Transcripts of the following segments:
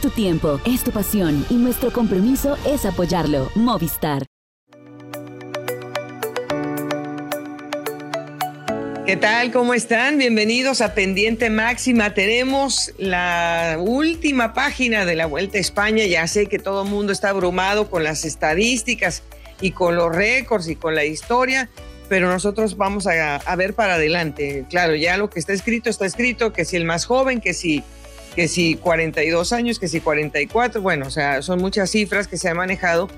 Tu tiempo, es tu pasión y nuestro compromiso es apoyarlo. Movistar. ¿Qué tal? ¿Cómo están? Bienvenidos a Pendiente Máxima. Tenemos la última página de la Vuelta a España. Ya sé que todo el mundo está abrumado con las estadísticas y con los récords y con la historia, pero nosotros vamos a, ver para adelante. Claro, ya lo que está escrito está escrito, que si el más joven, que si, que si 42 años, que si 44, bueno, o sea, son muchas cifras que se han manejado,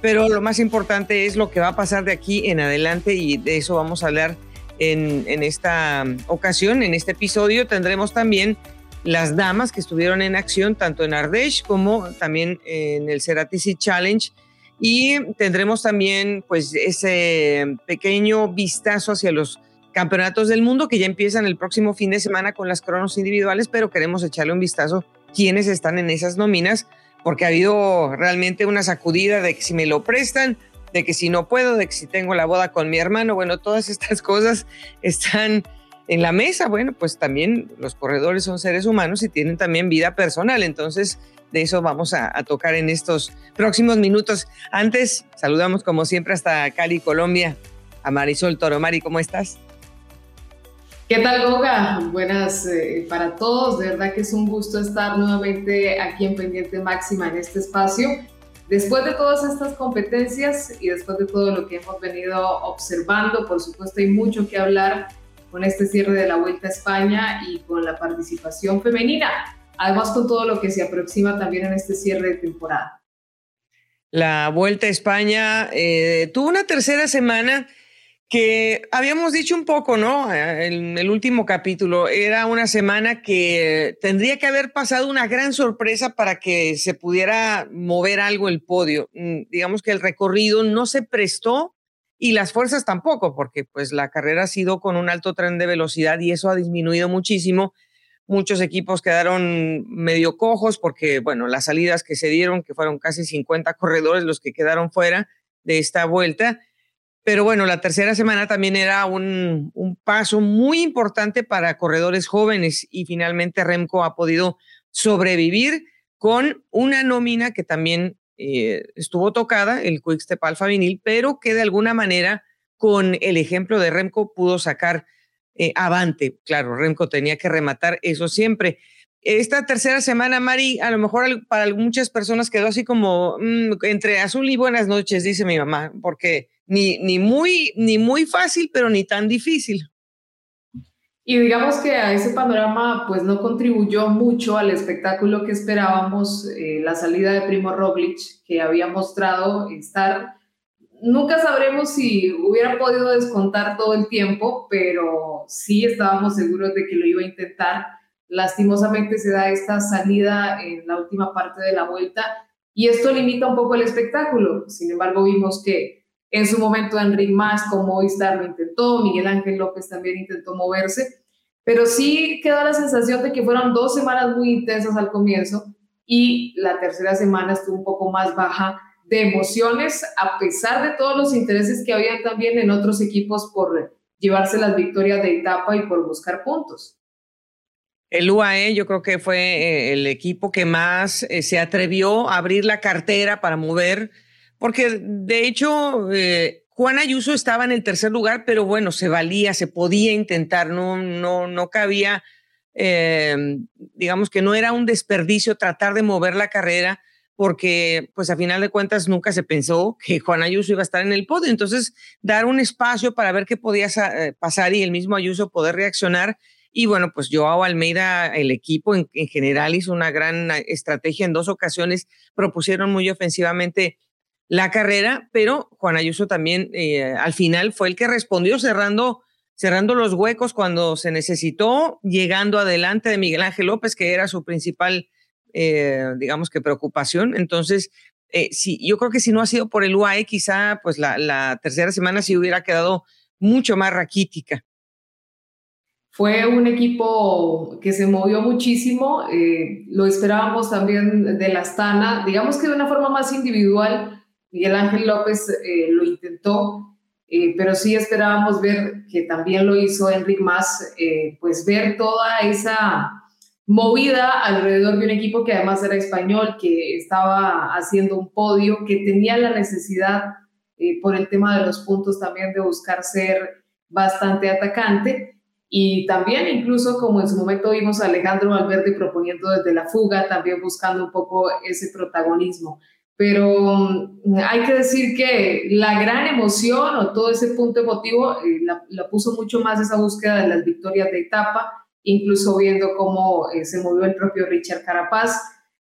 pero lo más importante es lo que va a pasar de aquí en adelante y de eso vamos a hablar en, esta ocasión, en este episodio, tendremos también las damas que estuvieron en acción tanto en Ardèche como también en el Ceratici Challenge. Y tendremos también pues ese pequeño vistazo hacia los campeonatos del mundo que ya empiezan el próximo fin de semana con las cronos individuales, pero queremos echarle un vistazo quiénes están en esas nóminas porque ha habido realmente una sacudida de que si me lo prestan de que si no puedo, de que si tengo la boda con mi hermano, bueno, todas estas cosas están en la mesa. Bueno, pues también los corredores son seres humanos y tienen también vida personal, entonces de eso vamos a, tocar en estos próximos minutos. Antes, saludamos como siempre hasta Cali, Colombia, a Marisol Toro. Mari, ¿cómo estás? ¿Qué tal, Goga? Buenas eh, para todos. De verdad que es un gusto estar nuevamente aquí en Pendiente Máxima en este espacio. Después de todas estas competencias y después de todo lo que hemos venido observando, por supuesto hay mucho que hablar con este cierre de la Vuelta a España y con la participación femenina, además con todo lo que se aproxima también en este cierre de temporada. La Vuelta a España eh, tuvo una tercera semana que habíamos dicho un poco, ¿no? En el último capítulo, era una semana que tendría que haber pasado una gran sorpresa para que se pudiera mover algo el podio. Mm, digamos que el recorrido no se prestó y las fuerzas tampoco, porque pues la carrera ha sido con un alto tren de velocidad y eso ha disminuido muchísimo. Muchos equipos quedaron medio cojos porque, bueno, las salidas que se dieron, que fueron casi 50 corredores los que quedaron fuera de esta vuelta, pero bueno, la tercera semana también era un, paso muy importante para corredores jóvenes y finalmente Remco ha podido sobrevivir con una nómina que también eh, estuvo tocada, el Quickstep Alfa pero que de alguna manera con el ejemplo de Remco pudo sacar eh, avante. Claro, Remco tenía que rematar eso siempre. Esta tercera semana, Mari, a lo mejor para muchas personas quedó así como mm, entre azul y buenas noches, dice mi mamá, porque ni, ni, muy, ni muy fácil, pero ni tan difícil. Y digamos que a ese panorama pues no contribuyó mucho al espectáculo que esperábamos, eh, la salida de Primo Roglic, que había mostrado estar, nunca sabremos si hubiera podido descontar todo el tiempo, pero sí estábamos seguros de que lo iba a intentar. Lastimosamente se da esta salida en la última parte de la vuelta y esto limita un poco el espectáculo. Sin embargo, vimos que en su momento Enric Más como Movistar lo intentó, Miguel Ángel López también intentó moverse, pero sí quedó la sensación de que fueron dos semanas muy intensas al comienzo y la tercera semana estuvo un poco más baja de emociones, a pesar de todos los intereses que había también en otros equipos por llevarse las victorias de etapa y por buscar puntos. El UAE yo creo que fue eh, el equipo que más eh, se atrevió a abrir la cartera para mover porque de hecho eh, Juan Ayuso estaba en el tercer lugar, pero bueno, se valía, se podía intentar, no, no, no cabía, eh, digamos que no era un desperdicio tratar de mover la carrera, porque pues a final de cuentas nunca se pensó que Juan Ayuso iba a estar en el podio. Entonces, dar un espacio para ver qué podía eh, pasar y el mismo Ayuso poder reaccionar. Y bueno, pues Joao Almeida, el equipo en, en general hizo una gran estrategia en dos ocasiones, propusieron muy ofensivamente la carrera, pero Juan Ayuso también eh, al final fue el que respondió cerrando, cerrando los huecos cuando se necesitó, llegando adelante de Miguel Ángel López, que era su principal, eh, digamos que preocupación. Entonces, eh, sí, yo creo que si no ha sido por el UAE, quizá pues la, tercera semana sí hubiera quedado mucho más raquítica. Fue un equipo que se movió muchísimo, lo esperábamos también de la Astana, digamos que de una forma más individual, Miguel Ángel López eh, lo intentó, eh, pero sí esperábamos ver que también lo hizo Enric Más, eh, pues ver toda esa movida alrededor de un equipo que además era español, que estaba haciendo un podio, que tenía la necesidad por el tema de los puntos también de buscar ser bastante atacante. Y también incluso como en su momento vimos a Alejandro Valverde proponiendo desde la fuga, también buscando un poco ese protagonismo. Pero mm, hay que decir que la gran emoción o todo ese punto emotivo eh, la, puso mucho más esa búsqueda de las victorias de etapa, incluso viendo cómo eh, se movió el propio Richard Carapaz,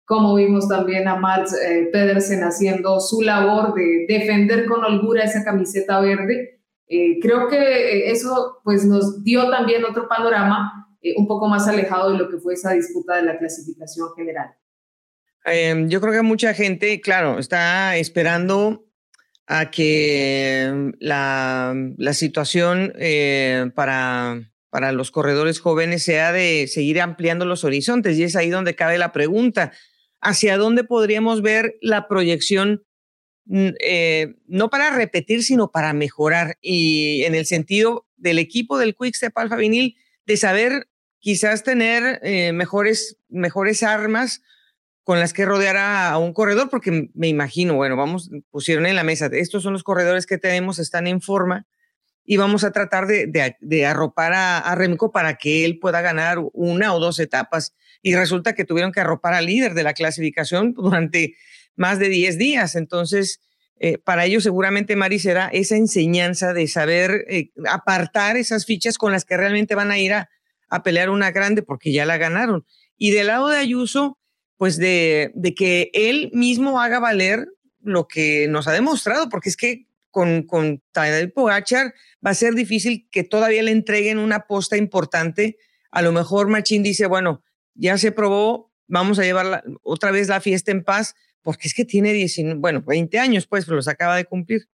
como vimos también a Mats eh, Pedersen haciendo su labor de defender con holgura esa camiseta verde. creo que eso pues nos dio también otro panorama un poco más alejado de lo que fue esa disputa de la clasificación general. Em, yo creo que mucha gente, claro, está esperando a que la, la situación eh, para, para los corredores jóvenes sea de seguir ampliando los horizontes y es ahí donde cabe la pregunta, ¿hacia dónde podríamos ver la proyección? Eh, no para repetir, sino para mejorar. Y en el sentido del equipo del Quickstep Alfa Vinil, de saber quizás tener eh, mejores, mejores armas con las que rodear a, un corredor, porque me imagino, bueno, vamos, pusieron en la mesa, estos son los corredores que tenemos, están en forma y vamos a tratar de, arropar a, a, Remco para que él pueda ganar una o dos etapas. Y resulta que tuvieron que arropar al líder de la clasificación durante más de 10 días. Entonces, eh, para ellos seguramente, Mari, será esa enseñanza de saber eh, apartar esas fichas con las que realmente van a ir a, a pelear una grande porque ya la ganaron. Y del lado de Ayuso, pues de, de, que él mismo haga valer lo que nos ha demostrado, porque es que con, con Tadej Pogachar va a ser difícil que todavía le entreguen una posta importante. A lo mejor Machín dice, bueno, ya se probó, vamos a llevar otra vez la fiesta en paz, porque es que tiene 19, bueno, 20 años, pues, pero los acaba de cumplir.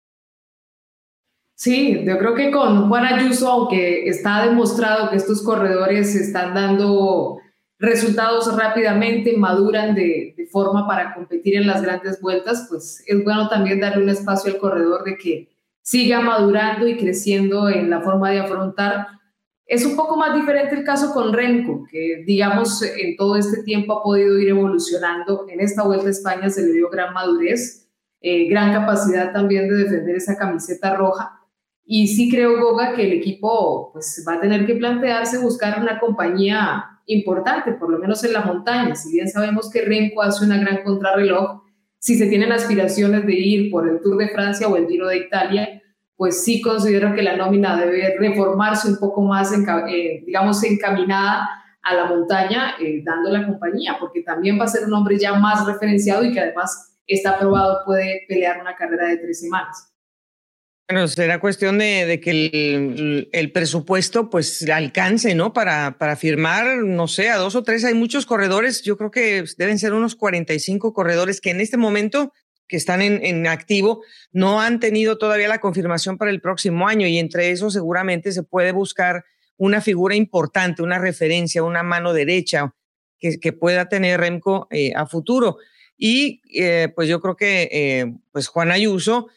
Sí, yo creo que con Juan Ayuso, aunque está demostrado que estos corredores están dando resultados rápidamente, maduran de, forma para competir en las grandes vueltas, pues es bueno también darle un espacio al corredor de que siga madurando y creciendo en la forma de afrontar. Es un poco más diferente el caso con Renko, que digamos en todo este tiempo ha podido ir evolucionando. En esta vuelta a España se le dio gran madurez, eh, gran capacidad también de defender esa camiseta roja. Y sí creo, Goga, que el equipo pues, va a tener que plantearse buscar una compañía importante, por lo menos en la montaña. Si bien sabemos que Renko hace una gran contrarreloj, si se tienen aspiraciones de ir por el Tour de Francia o el Giro de Italia, pues sí considero que la nómina debe reformarse un poco más, eh, digamos, encaminada a la montaña, eh, dando la compañía, porque también va a ser un hombre ya más referenciado y que además está probado puede pelear una carrera de tres semanas. Bueno, será cuestión de, que el, presupuesto pues alcance, ¿no? Para, para firmar, no sé, a dos o tres. Hay muchos corredores, yo creo que deben ser unos 45 corredores que en este momento que están en, en activo no han tenido todavía la confirmación para el próximo año y entre esos seguramente se puede buscar una figura importante, una referencia, una mano derecha que, que pueda tener Remco eh, a futuro. Y eh, pues yo creo que eh, pues Juan Ayuso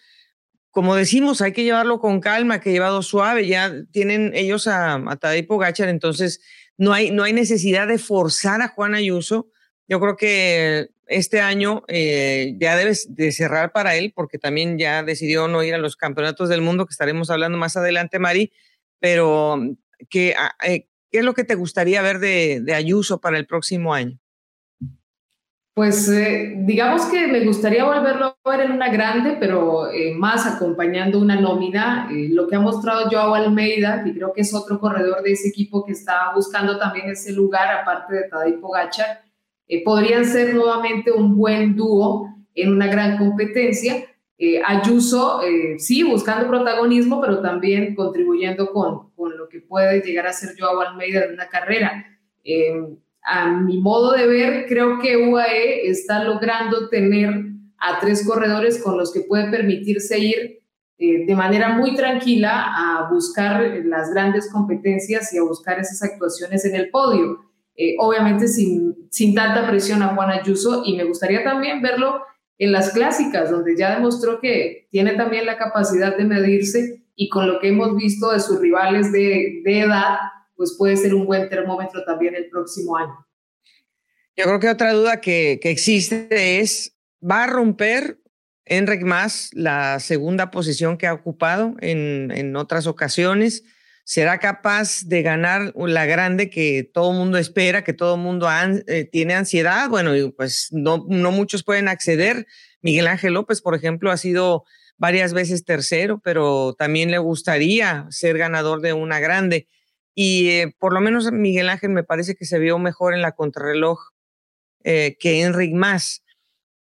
como decimos, hay que llevarlo con calma, que llevado suave. Ya tienen ellos a, a Tadej entonces no hay, no hay necesidad de forzar a Juan Ayuso. Yo creo que este año eh, ya debe de cerrar para él, porque también ya decidió no ir a los campeonatos del mundo, que estaremos hablando más adelante, Mari. Pero, ¿qué, ah, eh, ¿qué es lo que te gustaría ver de Ayuso para el próximo año? Pues eh, digamos que me gustaría volverlo a ver en una grande, pero eh, más acompañando una nómina. Eh, lo que ha mostrado Joao Almeida, que creo que es otro corredor de ese equipo que está buscando también ese lugar, aparte de Tadej Pogacar, podrían ser nuevamente un buen dúo en una gran competencia. Ayuso, sí, buscando protagonismo, pero también contribuyendo con, con, lo que puede llegar a ser Joao Almeida en una carrera a mi modo de ver, creo que UAE está logrando tener a tres corredores con los que puede permitirse ir eh, de manera muy tranquila a buscar las grandes competencias y a buscar esas actuaciones en el podio. Eh, obviamente sin, sin tanta presión a Juan Ayuso y me gustaría también verlo en las clásicas, donde ya demostró que tiene también la capacidad de medirse y con lo que hemos visto de sus rivales de, de edad, pues puede ser un buen termómetro también el próximo año. Yo creo que otra duda que, que existe es, ¿va a romper Enric Mas la segunda posición que ha ocupado en, en otras ocasiones? ¿Será capaz de ganar la grande que todo mundo espera, que todo mundo eh, tiene ansiedad? Bueno, pues no, no muchos pueden acceder. Miguel Ángel López, por ejemplo, ha sido varias veces tercero, pero también le gustaría ser ganador de una grande. Y eh, por lo menos Miguel Ángel me parece que se vio mejor en la contrarreloj eh, que Enric Más.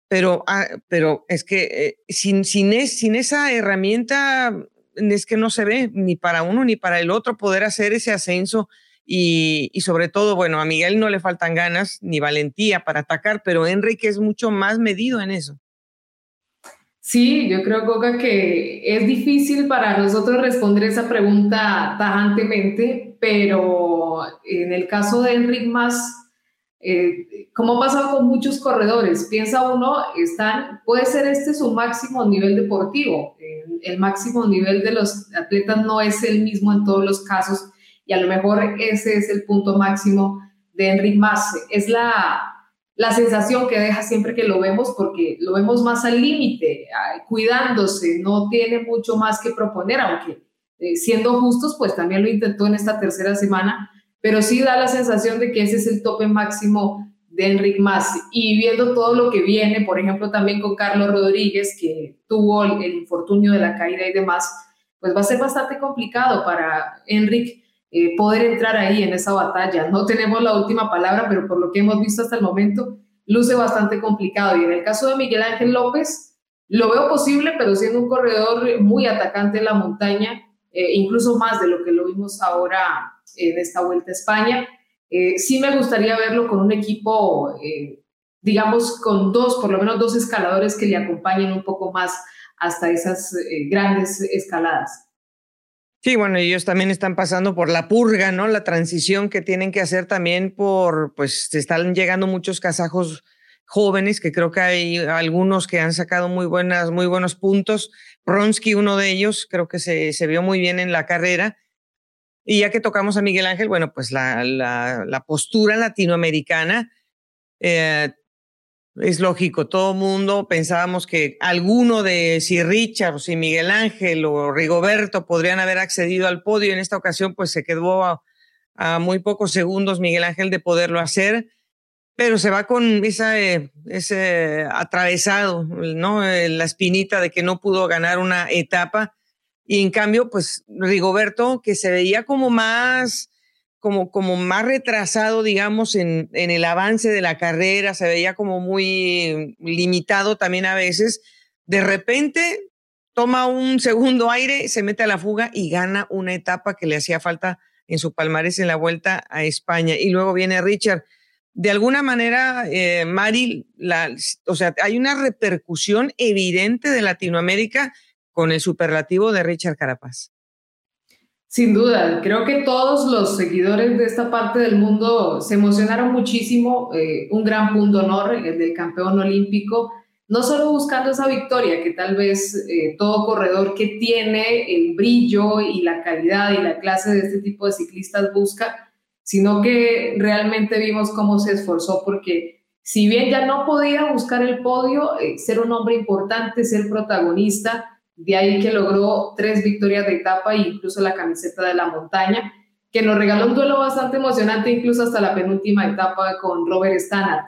Pero, ah, pero es que eh, sin, sin, esa herramienta es que no se ve ni para uno ni para el otro poder hacer ese ascenso y, y, sobre todo, bueno, a Miguel no le faltan ganas ni valentía para atacar, pero Enrique es mucho más medido en eso. Sí, yo creo, Coca, que es difícil para nosotros responder esa pregunta tajantemente, pero en el caso de Enric Más, eh, como ha pasado con muchos corredores, piensa uno, están, puede ser este su máximo nivel deportivo. el máximo nivel de los atletas no es el mismo en todos los casos y a lo mejor ese es el punto máximo de Enric Mas. Es la, la sensación que deja siempre que lo vemos, porque lo vemos más al límite, cuidándose, no tiene mucho más que proponer, aunque eh, siendo justos, pues también lo intentó en esta tercera semana, pero sí da la sensación de que ese es el tope máximo de Enric Mas. Y viendo todo lo que viene, por ejemplo, también con Carlos Rodríguez, que tuvo el, infortunio de la caída y demás, pues va a ser bastante complicado para Enric eh, poder entrar ahí en esa batalla. No tenemos la última palabra, pero por lo que hemos visto hasta el momento, luce bastante complicado. Y en el caso de Miguel Ángel López, lo veo posible, pero siendo un corredor muy atacante en la montaña, eh, incluso más de lo que lo vimos ahora en esta Vuelta a España. Eh, sí me gustaría verlo con un equipo, digamos, con dos, por lo menos dos escaladores que le acompañen un poco más hasta esas grandes escaladas. Sí, bueno, ellos también están pasando por la purga, ¿no? La transición que tienen que hacer también por, pues, están llegando muchos kazajos jóvenes, que creo que hay algunos que han sacado muy buenas, muy buenos puntos. Pronsky, uno de ellos, creo que se, se vio muy bien en la carrera. Y ya que tocamos a Miguel Ángel, bueno, pues la, la, la postura latinoamericana eh, es lógico, todo mundo pensábamos que alguno de si Richard, si Miguel Ángel o Rigoberto podrían haber accedido al podio. En esta ocasión, pues se quedó a, muy pocos segundos Miguel Ángel de poderlo hacer, pero se va con esa, eh, ese atravesado, ¿no? Eh, la espinita de que no pudo ganar una etapa. Y en cambio, pues Rigoberto, que se veía como más como, como más retrasado, digamos, en, en el avance de la carrera, se veía como muy limitado también a veces. De repente toma un segundo aire, se mete a la fuga y gana una etapa que le hacía falta en su palmarés en la vuelta a España. Y luego viene Richard. De alguna manera, eh, Mari, o sea, hay una repercusión evidente de Latinoamérica con el superlativo de Richard Carapaz. Sin duda, creo que todos los seguidores de esta parte del mundo se emocionaron muchísimo, eh, un gran punto honor, el del campeón olímpico, no solo buscando esa victoria que tal vez eh, todo corredor que tiene el brillo y la calidad y la clase de este tipo de ciclistas busca, sino que realmente vimos cómo se esforzó porque si bien ya no podía buscar el podio, eh, ser un hombre importante, ser protagonista, de ahí que logró tres victorias de etapa e incluso la camiseta de la montaña, que nos regaló un duelo bastante emocionante, incluso hasta la penúltima etapa con Robert Stannard.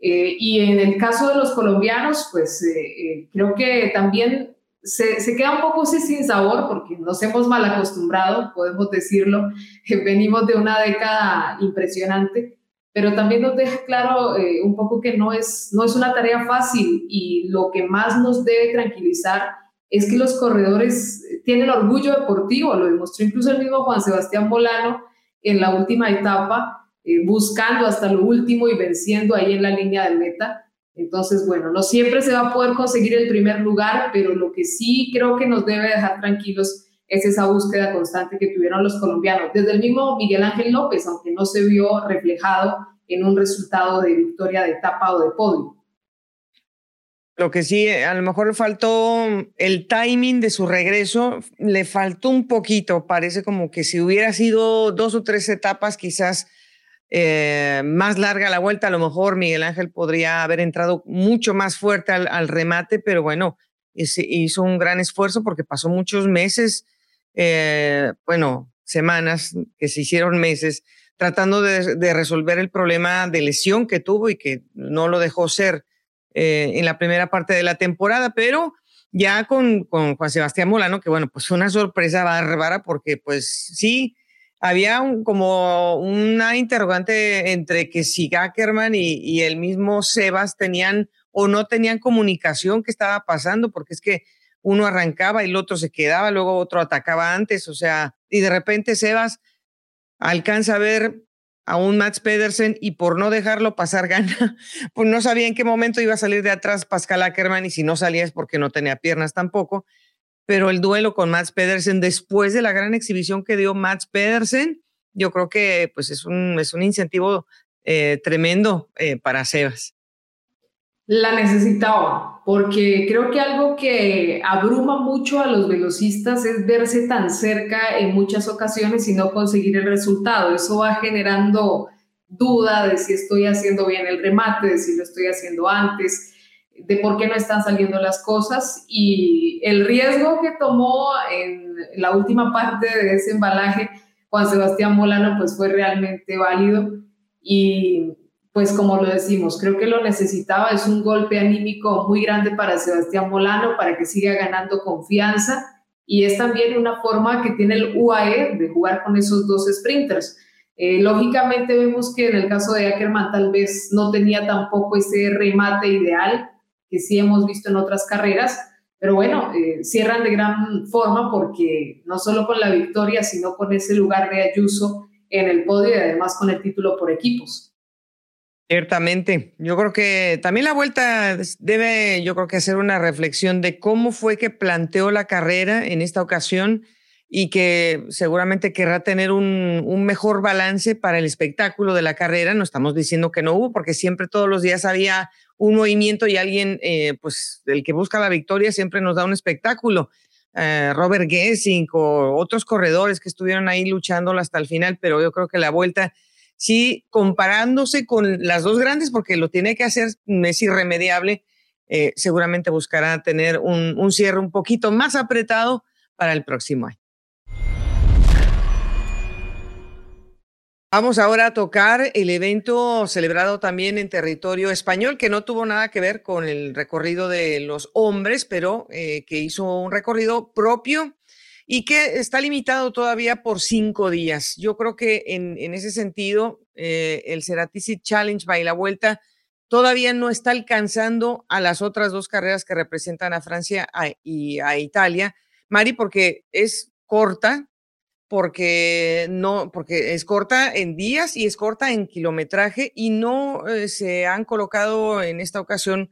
Eh, y en el caso de los colombianos, pues eh, eh, creo que también se, se, queda un poco sin sabor porque nos hemos mal acostumbrado, podemos decirlo, venimos de una década impresionante, pero también nos deja claro un poco que no es, no es una tarea fácil y lo que más nos debe tranquilizar es que los corredores tienen orgullo deportivo, lo demostró incluso el mismo Juan Sebastián Bolano en la última etapa, eh, buscando hasta lo último y venciendo ahí en la línea de meta. Entonces, bueno, no siempre se va a poder conseguir el primer lugar, pero lo que sí creo que nos debe dejar tranquilos es esa búsqueda constante que tuvieron los colombianos. Desde el mismo Miguel Ángel López, aunque no se vio reflejado en un resultado de victoria de etapa o de podio. Lo que sí, a lo mejor le faltó el timing de su regreso, le faltó un poquito, parece como que si hubiera sido dos o tres etapas, quizás eh, más larga la vuelta, a lo mejor Miguel Ángel podría haber entrado mucho más fuerte al, remate, pero bueno, hizo un gran esfuerzo porque pasó muchos meses, eh, bueno, semanas, que se hicieron meses, tratando de, resolver el problema de lesión que tuvo y que no lo dejó ser eh, en la primera parte de la temporada, pero ya con, con Juan Sebastián Molano, que bueno, pues una sorpresa bárbara porque pues sí, había como una interrogante entre que si Gackerman y, el mismo Sebas tenían o no tenían comunicación qué estaba pasando, porque es que uno arrancaba y el otro se quedaba, luego otro atacaba antes, o sea, y de repente Sebas alcanza a ver a un Max Pedersen y por no dejarlo pasar gana, pues no sabía en qué momento iba a salir de atrás Pascal Ackerman y si no salía es porque no tenía piernas tampoco. Pero el duelo con Max Pedersen después de la gran exhibición que dio Max Pedersen, yo creo que pues es un, es un incentivo eh, tremendo eh, para Sebas. La necesitaba, porque creo que algo que abruma mucho a los velocistas es verse tan cerca en muchas ocasiones y no conseguir el resultado. Eso va generando duda de si estoy haciendo bien el remate, de si lo estoy haciendo antes, de por qué no están saliendo las cosas. Y el riesgo que tomó en la última parte de ese embalaje Juan Sebastián Molano pues fue realmente válido y pues como lo decimos, creo que lo necesitaba, es un golpe anímico muy grande para Sebastián Molano, para que siga ganando confianza y es también una forma que tiene el UAE de jugar con esos dos sprinters. Eh, lógicamente vemos que en el caso de Ackerman tal vez no tenía tampoco ese remate ideal que sí hemos visto en otras carreras, pero bueno, eh, cierran de gran forma porque no solo con la victoria, sino con ese lugar de Ayuso en el podio y además con el título por equipos. Ciertamente. Yo creo que también la vuelta debe, yo creo que hacer una reflexión de cómo fue que planteó la carrera en esta ocasión y que seguramente querrá tener un, mejor balance para el espectáculo de la carrera. No estamos diciendo que no hubo, porque siempre todos los días había un movimiento y alguien, eh, pues el que busca la victoria siempre nos da un espectáculo. Eh, Robert Gessing o otros corredores que estuvieron ahí luchando hasta el final, pero yo creo que la vuelta sí, comparándose con las dos grandes, porque lo tiene que hacer, es irremediable, eh, seguramente buscará tener un, un cierre un poquito más apretado para el próximo año. Vamos ahora a tocar el evento celebrado también en territorio español, que no tuvo nada que ver con el recorrido de los hombres, pero eh, que hizo un recorrido propio y que está limitado todavía por cinco días. Yo creo que en, ese sentido, eh, el Ceratici Challenge by la vuelta todavía no está alcanzando a las otras dos carreras que representan a Francia y a Italia. Mari, porque es corta, porque no, porque es corta en días y es corta en kilometraje y no eh, se han colocado en esta ocasión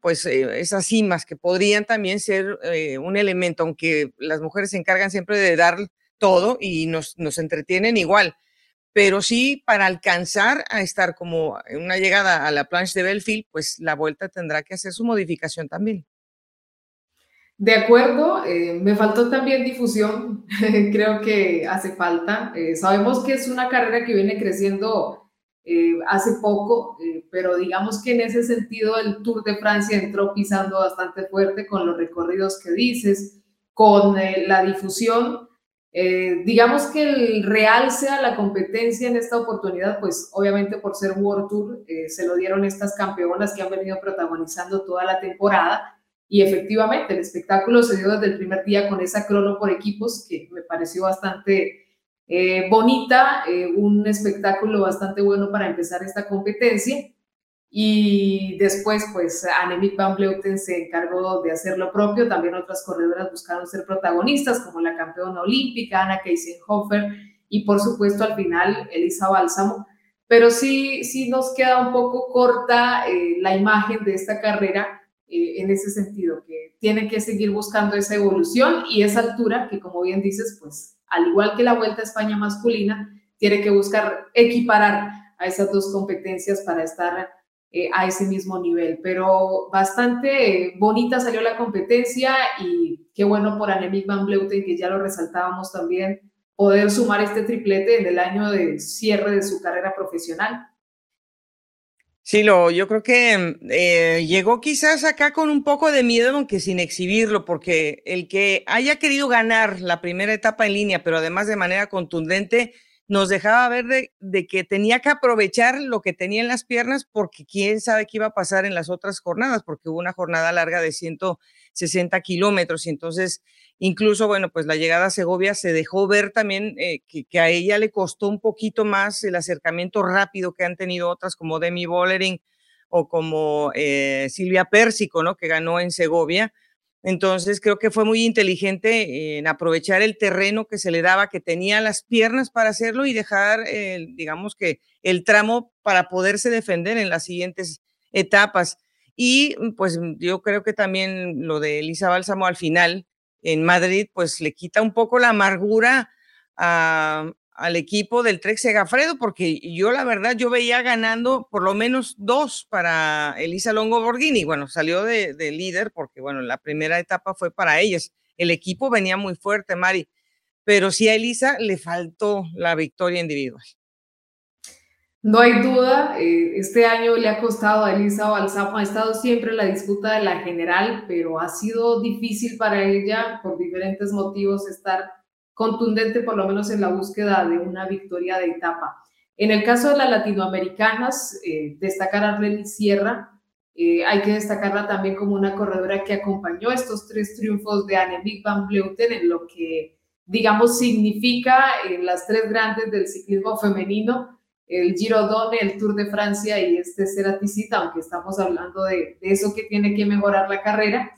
pues eh, esas cimas que podrían también ser eh, un elemento, aunque las mujeres se encargan siempre de dar todo y nos, nos entretienen igual, pero sí para alcanzar a estar como en una llegada a la planche de Belfield, pues la vuelta tendrá que hacer su modificación también. De acuerdo, eh, me faltó también difusión, creo que hace falta. sabemos que es una carrera que viene creciendo eh, hace poco, eh, pero digamos que en ese sentido el Tour de Francia entró pisando bastante fuerte con los recorridos que dices, con eh, la difusión. digamos que el realce a la competencia en esta oportunidad, pues obviamente por ser World Tour, se lo dieron estas campeonas que han venido protagonizando toda la temporada. Y efectivamente, el espectáculo se dio desde el primer día con esa crono por equipos que me pareció bastante eh, bonita, eh, un espectáculo bastante bueno para empezar esta competencia. Y después, pues, Annemiek van Vleuten se encargó de hacer lo propio. También otras corredoras buscaron ser protagonistas, como la campeona olímpica, Anna Keisenhofer, y por supuesto, al final, Elisa Bálsamo. Pero sí, sí nos queda un poco corta eh, la imagen de esta carrera en ese sentido, que tiene que seguir buscando esa evolución y esa altura que, como bien dices, pues al igual que la Vuelta a España masculina, tiene que buscar equiparar a esas dos competencias para estar eh, a ese mismo nivel. Pero bastante bonita salió la competencia y qué bueno por Annemiek van Bleuten, que ya lo resaltábamos también, poder sumar este triplete en el año de cierre de su carrera profesional. Sí, lo, yo creo que eh, llegó quizás acá con un poco de miedo, aunque sin exhibirlo, porque el que haya querido ganar la primera etapa en línea, pero además de manera contundente, nos dejaba ver de, que tenía que aprovechar lo que tenía en las piernas, porque quién sabe qué iba a pasar en las otras jornadas, porque hubo una jornada larga de 160 kilómetros, y entonces incluso, bueno, pues la llegada a Segovia se dejó ver también eh, que, a ella le costó un poquito más el acercamiento rápido que han tenido otras como Demi Bollering o como eh, Silvia Pérsico, ¿no? Que ganó en Segovia. Entonces creo que fue muy inteligente en aprovechar el terreno que se le daba, que tenía las piernas para hacerlo y dejar, digamos que, el tramo para poderse defender en las siguientes etapas. Y pues yo creo que también lo de Elisa Bálsamo al final, en Madrid, pues le quita un poco la amargura al equipo del Trek Segafredo, porque yo la verdad, yo veía ganando por lo menos dos para Elisa Longo Borghini. Bueno, salió de, líder porque, bueno, la primera etapa fue para ellas. El equipo venía muy fuerte, Mari, pero sí a Elisa le faltó la victoria individual. No hay duda, eh, este año le ha costado a Elisa Balsamo, ha estado siempre en la disputa de la general, pero ha sido difícil para ella por diferentes motivos estar contundente, por lo menos en la búsqueda de una victoria de etapa. En el caso de las latinoamericanas, eh, destacar a Arlene Sierra, eh, hay que destacarla también como una corredora que acompañó estos tres triunfos de Annemiek van Vleuten en lo que, digamos, significa las tres grandes del ciclismo femenino, el Giro Donne, el Tour de Francia y este Ceraticita, aunque estamos hablando de, eso que tiene que mejorar la carrera.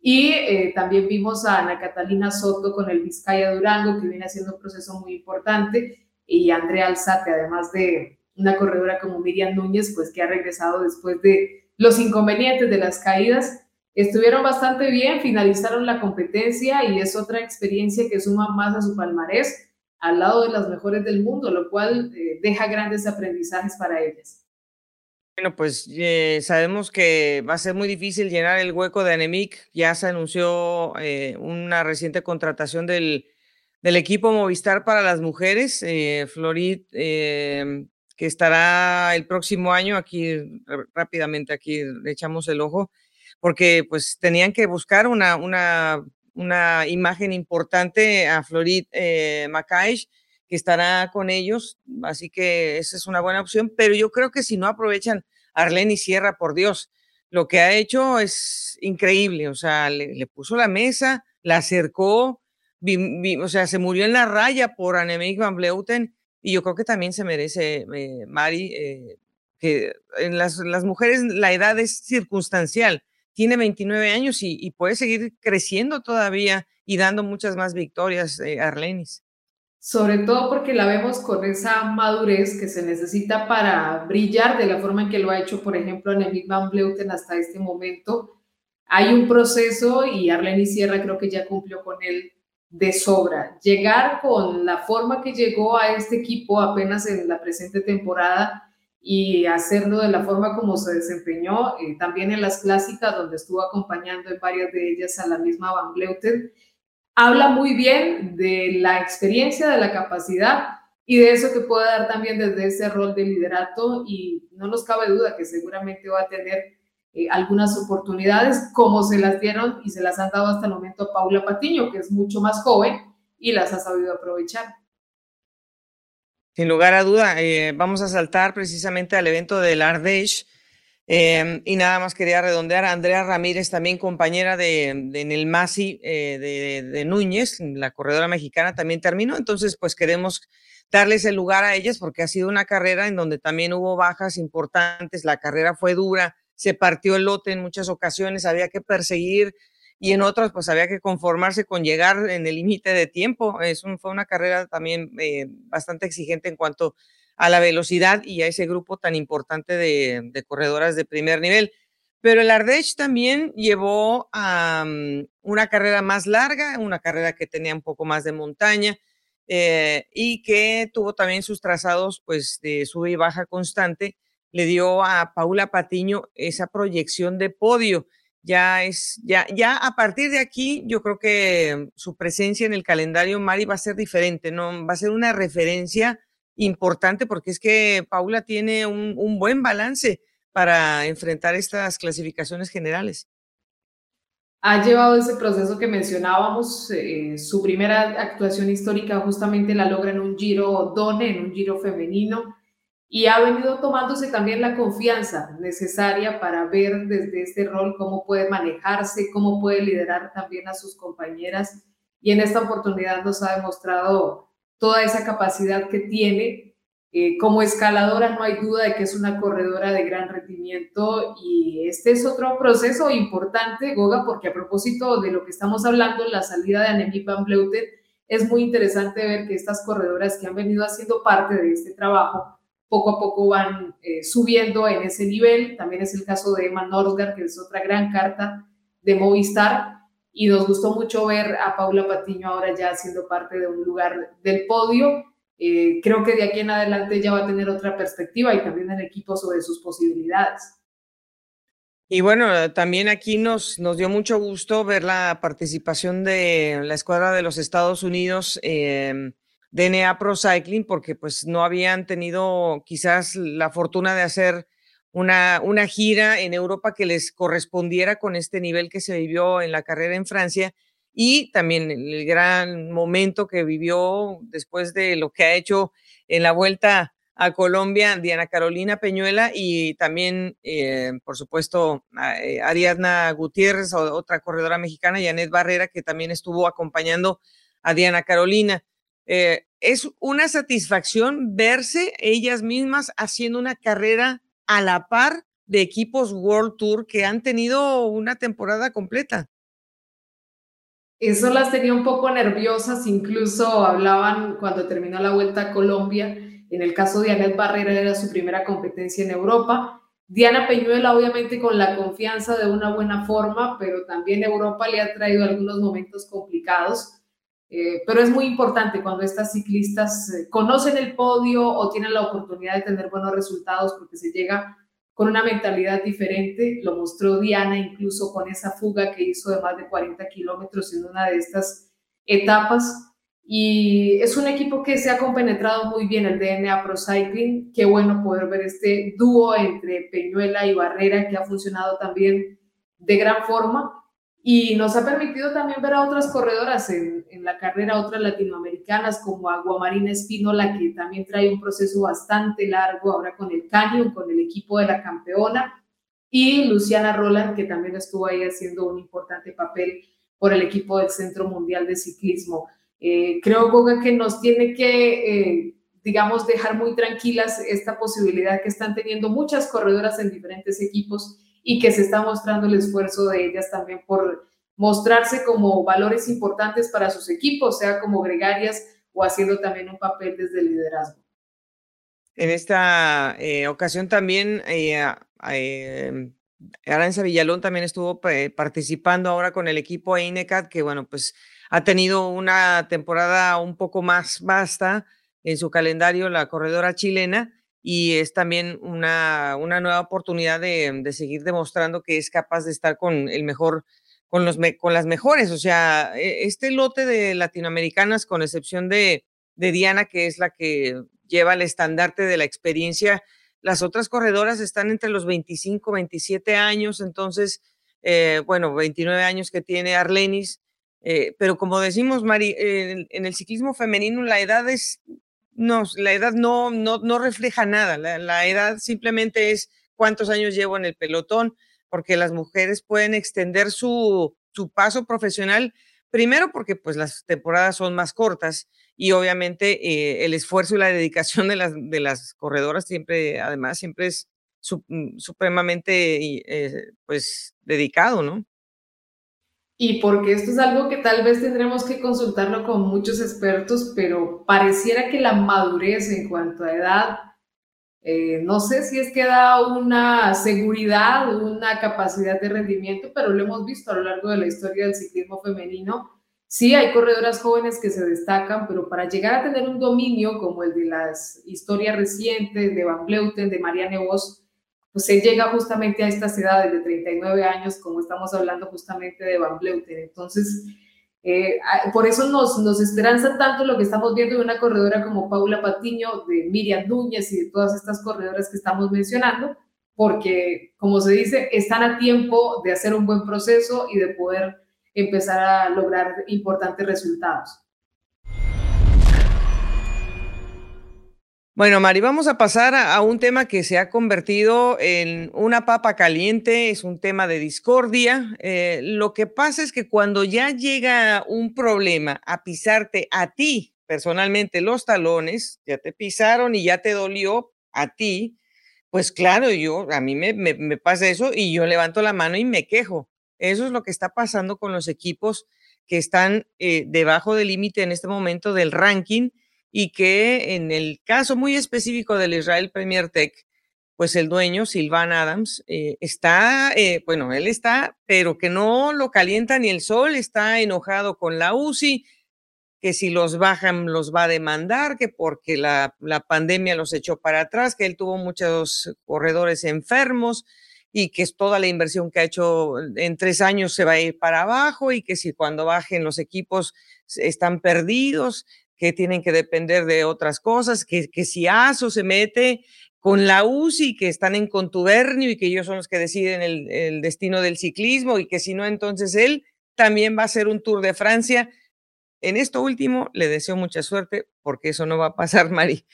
Y eh, también vimos a Ana Catalina Soto con el Vizcaya Durango, que viene haciendo un proceso muy importante, y Andrea Alzate, además de una corredora como Miriam Núñez, pues que ha regresado después de los inconvenientes de las caídas. Estuvieron bastante bien, finalizaron la competencia y es otra experiencia que suma más a su palmarés al lado de las mejores del mundo, lo cual eh, deja grandes aprendizajes para ellas. Bueno, pues eh, sabemos que va a ser muy difícil llenar el hueco de Anemic. Ya se anunció eh, una reciente contratación del, del, equipo Movistar para las mujeres, Florid, que estará el próximo año. Aquí rápidamente, aquí le echamos el ojo, porque pues tenían que buscar una, una una imagen importante a Florid eh, que estará con ellos, así que esa es una buena opción, pero yo creo que si no aprovechan Arlene y Sierra, por Dios, lo que ha hecho es increíble, o sea, le, puso la mesa, la acercó, o sea, se murió en la raya por Annemiek van Bleuten, y yo creo que también se merece, eh, Mari, eh, que en las mujeres la edad es circunstancial, tiene 29 años y, puede seguir creciendo todavía y dando muchas más victorias, eh, Arlenis. Sobre todo porque la vemos con esa madurez que se necesita para brillar de la forma en que lo ha hecho, por ejemplo, Annemiek van Bleuten hasta este momento. Hay un proceso y Arlenis Sierra creo que ya cumplió con él de sobra. Llegar con la forma que llegó a este equipo apenas en la presente temporada y hacerlo de la forma como se desempeñó, eh, también en las clásicas donde estuvo acompañando en varias de ellas a la misma Van Bleuten, habla muy bien de la experiencia, de la capacidad y de eso que puede dar también desde ese rol de liderato y no nos cabe duda que seguramente va a tener eh, algunas oportunidades como se las dieron y se las han dado hasta el momento a Paula Patiño, que es mucho más joven y las ha sabido aprovechar. Sin lugar a duda, eh, vamos a saltar precisamente al evento del Ardèche. Eh, y nada más quería redondear a Andrea Ramírez, también compañera de, de Nelmasi eh, de, Núñez, la corredora mexicana, también terminó. Entonces, pues queremos darles el lugar a ellas porque ha sido una carrera en donde también hubo bajas importantes. La carrera fue dura, se partió el lote en muchas ocasiones, había que perseguir y en otras pues había que conformarse con llegar en el límite de tiempo. Es fue una carrera también eh, bastante exigente en cuanto a la velocidad y a ese grupo tan importante de, corredoras de primer nivel. Pero el Ardèche también llevó a mm, una carrera más larga, una carrera que tenía un poco más de montaña eh, y que tuvo también sus trazados pues de sube y baja constante. Le dio a Paula Patiño esa proyección de podio ya es, ya, ya a partir de aquí, yo creo que su presencia en el calendario Mari va a ser diferente, ¿no? Va a ser una referencia importante porque es que Paula tiene un, buen balance para enfrentar estas clasificaciones generales. Ha llevado ese proceso que mencionábamos, eh, su primera actuación histórica justamente la logra en un giro Done, en un giro femenino, y ha venido tomándose también la confianza necesaria para ver desde este rol cómo puede manejarse, cómo puede liderar también a sus compañeras, y en esta oportunidad nos ha demostrado toda esa capacidad que tiene. Eh, como escaladora no hay duda de que es una corredora de gran rendimiento y este es otro proceso importante, Goga, porque a propósito de lo que estamos hablando, la salida de Annemiek van Vleuten, es muy interesante ver que estas corredoras que han venido haciendo parte de este trabajo poco a poco van eh, subiendo en ese nivel. También es el caso de Emma Norsgaard, que es otra gran carta de Movistar. Y nos gustó mucho ver a Paula Patiño ahora ya siendo parte de un lugar del podio eh, creo que de aquí en adelante ella va a tener otra perspectiva y también el equipo sobre sus posibilidades. Y bueno, también aquí nos, nos dio mucho gusto ver la participación de la escuadra de los Estados Unidos, eh, DNA Pro Cycling, porque pues no habían tenido quizás la fortuna de hacer una, una gira en Europa que les correspondiera con este nivel que se vivió en la carrera en Francia y también el gran momento que vivió después de lo que ha hecho en la vuelta a Colombia, Diana Carolina Peñuela y también, eh, por supuesto, eh, Ariadna Gutiérrez, otra corredora mexicana, Janet Barrera, que también estuvo acompañando a Diana Carolina. Eh, es una satisfacción verse ellas mismas haciendo una carrera a la par de equipos World Tour que han tenido una temporada completa. Eso las tenía un poco nerviosas, incluso hablaban cuando terminó la vuelta a Colombia. En el caso de Anet Barrera era su primera competencia en Europa. Diana Peñuela, obviamente, con la confianza de una buena forma, pero también Europa le ha traído algunos momentos complicados. Eh, pero es muy importante cuando estas ciclistas eh, conocen el podio o tienen la oportunidad de tener buenos resultados porque se llega con una mentalidad diferente. Lo mostró Diana incluso con esa fuga que hizo de más de 40 kilómetros en una de estas etapas. Y es un equipo que se ha compenetrado muy bien el DNA Pro Cycling. Qué bueno poder ver este dúo entre Peñuela y Barrera que ha funcionado también de gran forma y nos ha permitido también ver a otras corredoras en, la carrera, otras latinoamericanas como Aguamarina Espínola, que también trae un proceso bastante largo ahora con el Canyon, con el equipo de la campeona, y Luciana Roland, que también estuvo ahí haciendo un importante papel por el equipo del Centro Mundial de Ciclismo. Eh, creo, Goga, que nos tiene que, eh, digamos, dejar muy tranquilas esta posibilidad que están teniendo muchas corredoras en diferentes equipos y que se está mostrando el esfuerzo de ellas también por mostrarse como valores importantes para sus equipos, sea como gregarias o haciendo también un papel desde el liderazgo. En esta eh, ocasión también eh, eh, Aranza Villalón también estuvo participando ahora con el equipo INECAT, que bueno, pues ha tenido una temporada un poco más vasta en su calendario, la corredora chilena, y es también una, una nueva oportunidad de, de, seguir demostrando que es capaz de estar con el mejor, con, los, con las mejores. O sea, e, este lote de latinoamericanas, con excepción de, de Diana, que es la que lleva el estandarte de la experiencia, las otras corredoras están entre los 25, 27 años, entonces, eh, bueno, 29 años que tiene Arlenis, eh, pero como decimos, Mari, en el ciclismo femenino la edad es no, la edad no, no, no refleja nada. La, edad simplemente es cuántos años llevo en el pelotón, porque las mujeres pueden extender su, su paso profesional, primero porque pues las temporadas son más cortas y obviamente eh, el esfuerzo y la dedicación de las, de las corredoras siempre, además, siempre es mm, supremamente eh, pues dedicado, ¿no? Y porque esto es algo que tal vez tendremos que consultarlo con muchos expertos, pero pareciera que la madurez en cuanto a edad, eh, no sé si es que da una seguridad, una capacidad de rendimiento, pero lo hemos visto a lo largo de la historia del ciclismo femenino. Sí, hay corredoras jóvenes que se destacan, pero para llegar a tener un dominio como el de las historias recientes de Van Bleuten, de Marianne Vos, pues se llega justamente a estas edades de 39 años, como estamos hablando justamente de Van Bleuten. Entonces, eh, por eso nos, nos esperanza tanto lo que estamos viendo de una corredora como Paula Patiño, de Miriam Núñez y de todas estas corredoras que estamos mencionando, porque, como se dice, están a tiempo de hacer un buen proceso y de poder empezar a lograr importantes resultados. Bueno, Mari, vamos a pasar a, un tema que se ha convertido en una papa caliente, es un tema de discordia. Eh, lo que pasa es que cuando ya llega un problema a pisarte a ti personalmente los talones, ya te pisaron y ya te dolió a ti, pues claro, yo, a mí me, pasa eso y yo levanto la mano y me quejo. Eso es lo que está pasando con los equipos que están eh, debajo del límite en este momento del ranking y que en el caso muy específico del Israel Premier Tech, pues el dueño, Silvan Adams, eh, está, eh, bueno, él está, pero que no lo calienta ni el sol, está enojado con la UCI, que si los bajan los va a demandar, que porque la, la pandemia los echó para atrás, que él tuvo muchos corredores enfermos y que toda la inversión que ha hecho en tres años se va a ir para abajo y que si cuando bajen los equipos están perdidos que tienen que depender de otras cosas, que, que si ASO se mete con la UCI, que están en contubernio y que ellos son los que deciden el, el destino del ciclismo y que si no, entonces él también va a hacer un Tour de Francia. En esto último le deseo mucha suerte porque eso no va a pasar, Mari.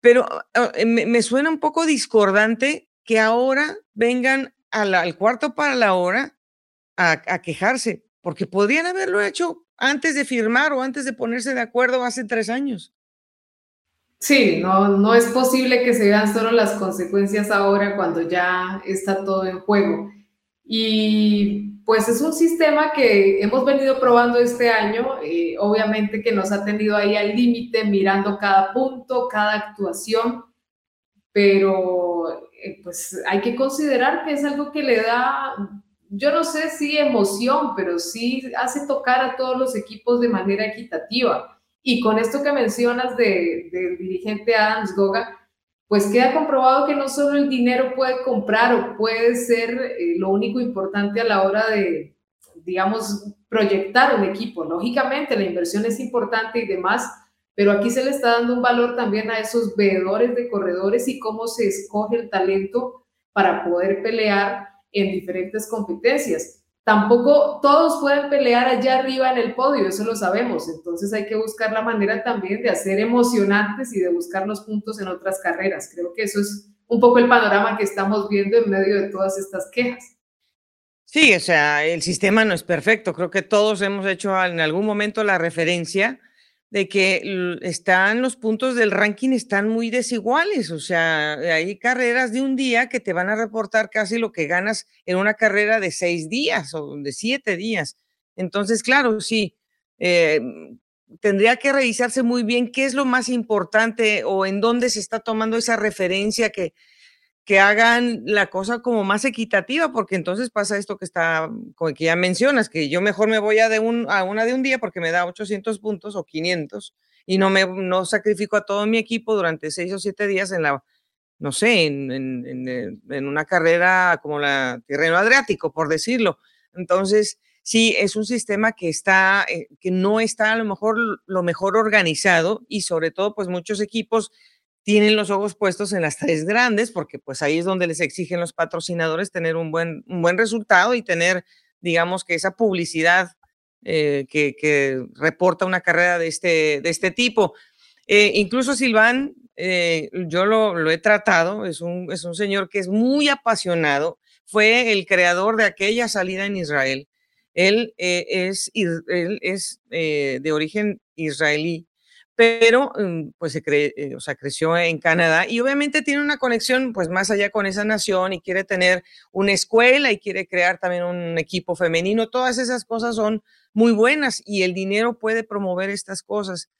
Pero ah, eh, me, suena un poco discordante que ahora vengan al cuarto para la hora a quejarse, porque podrían haberlo hecho antes de firmar o antes de ponerse de acuerdo hace tres años. Sí, no, no es posible que se vean solo las consecuencias ahora cuando ya está todo en juego. Y pues es un sistema que hemos venido probando este año, eh, obviamente que nos ha tenido ahí al límite, mirando cada punto, cada actuación, pero eh, pues hay que considerar que es algo que le da yo no sé si emoción, pero sí hace tocar a todos los equipos de manera equitativa. Y con esto que mencionas del dirigente Adams Goga, pues queda comprobado que no solo el dinero puede comprar o puede ser eh, lo único importante a la hora de, digamos, proyectar un equipo. Lógicamente, la inversión es importante y demás, pero aquí se le está dando un valor también a esos veedores de corredores y cómo se escoge el talento para poder pelear en diferentes competencias. Tampoco todos pueden pelear allá arriba en el podio, eso lo sabemos. Entonces hay que buscar la manera también de hacer emocionantes y de buscar los puntos en otras carreras. Creo que eso es un poco el panorama que estamos viendo en medio de todas estas quejas. Sí, o sea, el sistema no es perfecto. Creo que todos hemos hecho en algún momento la referencia de que están los puntos del ranking están muy desiguales, o sea, hay carreras de un día que te van a reportar casi lo que ganas en una carrera de seis días o de siete días. Entonces, claro, sí, eh, tendría que revisarse muy bien qué es lo más importante o en dónde se está tomando esa referencia que, que hagan la cosa como más equitativa, porque entonces pasa esto que está, que ya mencionas, que yo mejor me voy a, de un, a una de un día porque me da 800 puntos o 500 y no me no sacrifico a todo mi equipo durante seis o siete días en la, no sé, en, en, en una carrera como la Tirreno Adriático, por decirlo. Entonces, sí, es un sistema que está, eh, que no está a lo mejor lo mejor organizado y sobre todo, pues muchos equipos tienen los ojos puestos en las tres grandes, porque pues ahí es donde les exigen los patrocinadores tener un buen, un buen resultado y tener, digamos, que esa publicidad eh, que, reporta una carrera de este, de este tipo. Eh, incluso Silván, eh, yo lo, he tratado, es un, es un señor que es muy apasionado, fue el creador de aquella salida en Israel. Él es, él es de origen israelí, pero mm, pues se eh, o sea, creció en Canadá y obviamente tiene una conexión pues más allá con esa nación y quiere tener una escuela y quiere crear también un equipo femenino. Todas esas cosas son muy buenas y el dinero puede promover estas cosas,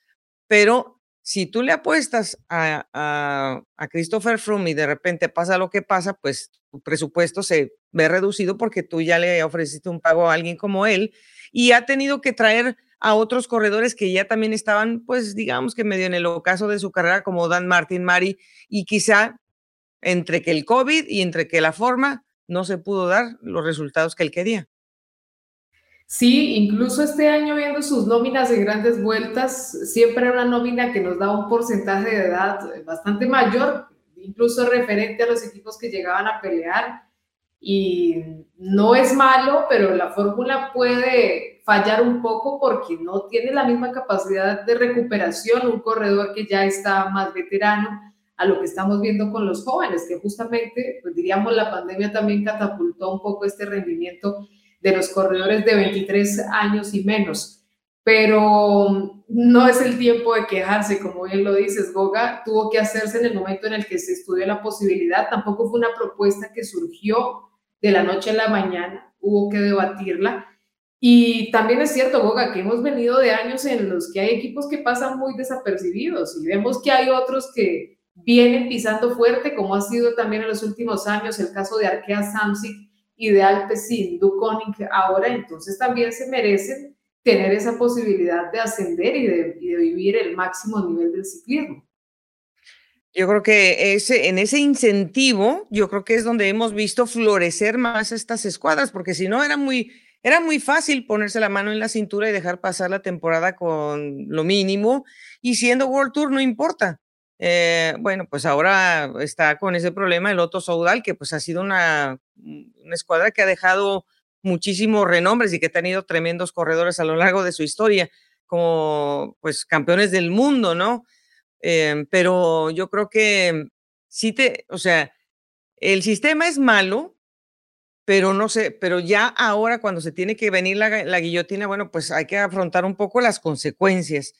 pero si tú le apuestas a, a, a Christopher Froome y de repente pasa lo que pasa, pues tu presupuesto se ve reducido porque tú ya le ofreciste un pago a alguien como él y ha tenido que traer a otros corredores que ya también estaban, pues digamos que medio en el ocaso de su carrera, como Dan Martin Mari, y quizá entre que el COVID y entre que la forma no se pudo dar los resultados que él quería. Sí, incluso este año viendo sus nóminas de grandes vueltas, siempre una nómina que nos da un porcentaje de edad bastante mayor, incluso referente a los equipos que llegaban a pelear. Y no es malo, pero la fórmula puede fallar un poco porque no tiene la misma capacidad de recuperación un corredor que ya está más veterano a lo que estamos viendo con los jóvenes, que justamente, pues diríamos, la pandemia también catapultó un poco este rendimiento de los corredores de 23 años y menos. Pero no es el tiempo de quejarse, como bien lo dices, Goga, tuvo que hacerse en el momento en el que se estudió la posibilidad, tampoco fue una propuesta que surgió de la noche a la mañana, hubo que debatirla. Y también es cierto, Goga, que hemos venido de años en los que hay equipos que pasan muy desapercibidos y vemos que hay otros que vienen pisando fuerte, como ha sido también en los últimos años el caso de Arkea Samsic y de Alpecin, Duconic ahora, entonces también se merecen tener esa posibilidad de ascender y de, vivir el máximo nivel del ciclismo. Yo creo que ese, en ese incentivo, yo creo que es donde hemos visto florecer más estas escuadras, porque si no era muy, era muy fácil ponerse la mano en la cintura y dejar pasar la temporada con lo mínimo, y siendo World Tour no importa. Eh, bueno, pues ahora está con ese problema el Otto Saudal, que pues ha sido una, una escuadra que ha dejado muchísimos renombres y que ha tenido tremendos corredores a lo largo de su historia, como pues campeones del mundo, ¿no? Em, pero yo creo que sí te, o sea, el sistema es malo, pero no sé, pero ya ahora cuando se tiene que venir la, guillotina, bueno, pues hay que afrontar un poco las consecuencias.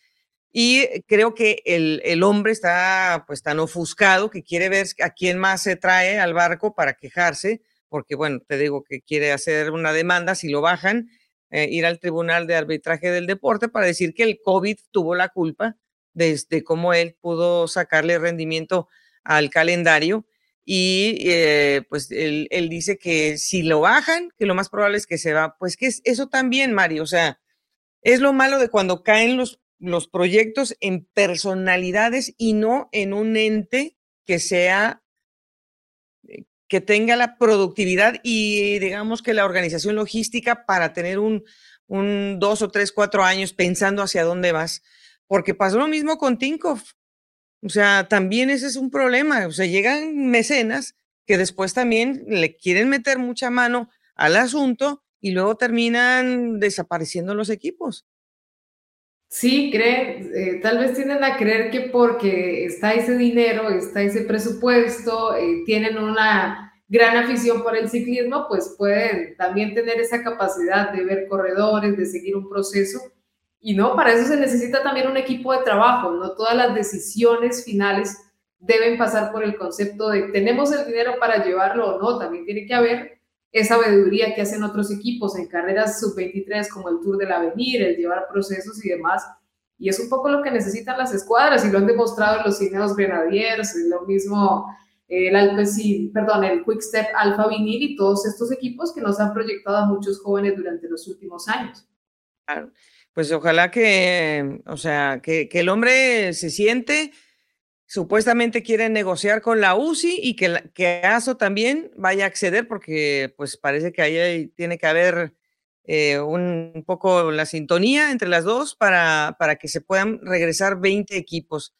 Y creo que el, el, hombre está pues tan ofuscado que quiere ver a quién más se trae al barco para quejarse, porque bueno, te digo que quiere hacer una demanda si lo bajan, eh, ir al Tribunal de Arbitraje del Deporte para decir que el COVID tuvo la culpa desde cómo él pudo sacarle rendimiento al calendario. Y eh, pues él, él, dice que si lo bajan, que lo más probable es que se va. Pues que es eso también, Mario. O sea, es lo malo de cuando caen los los proyectos en personalidades y no en un ente que sea, eh, que tenga la productividad y digamos que la organización logística para tener un, un dos o tres, cuatro años pensando hacia dónde vas. Porque pasó lo mismo con Tinkoff. O sea, también ese es un problema. O sea, llegan mecenas que después también le quieren meter mucha mano al asunto y luego terminan desapareciendo los equipos. Sí, creen, eh, tal vez tienden a creer que porque está ese dinero, está ese presupuesto, eh, tienen una gran afición por el ciclismo, pues pueden también tener esa capacidad de ver corredores, de seguir un proceso. Y no, para eso se necesita también un equipo de trabajo, no todas las decisiones finales deben pasar por el concepto de tenemos el dinero para llevarlo o no, también tiene que haber esa sabiduría que hacen otros equipos en carreras sub-23 como el Tour del Avenir, el llevar procesos y demás. Y es un poco lo que necesitan las escuadras y lo han demostrado los Cineos Grenadiers, lo mismo el Alpecin, perdón, el Quick Step Alfa Vinil y todos estos equipos que nos han proyectado a muchos jóvenes durante los últimos años. Claro. Pues ojalá que, o sea, que, el hombre se siente supuestamente quieren negociar con la UCI y que, que ASO también vaya a acceder porque pues parece que ahí tiene que haber eh, un poco la sintonía entre las dos para, para que se puedan regresar 20 equipos.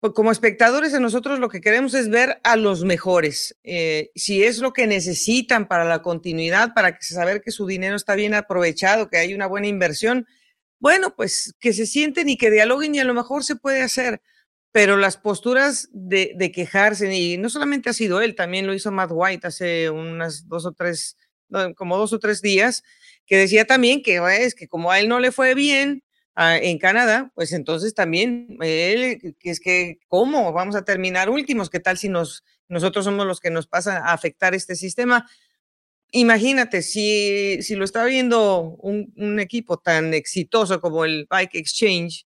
Pues, como espectadores, a nosotros lo que queremos es ver a los mejores. Eh, si es lo que necesitan para la continuidad, para saber que su dinero está bien aprovechado, que hay una buena inversión, bueno, pues que se sienten y que dialoguen y a lo mejor se puede hacer pero las posturas de, quejarse, y no solamente ha sido él, también lo hizo Matt White hace unas dos o tres, como dos o tres días, que decía también que es que como a él no le fue bien ah, en Canadá, pues entonces también él, que es que, ¿cómo vamos a terminar últimos? ¿Qué tal si nos, nosotros somos los que nos pasa a afectar este sistema? Imagínate, si, si lo está viendo un, un equipo tan exitoso como el Bike Exchange,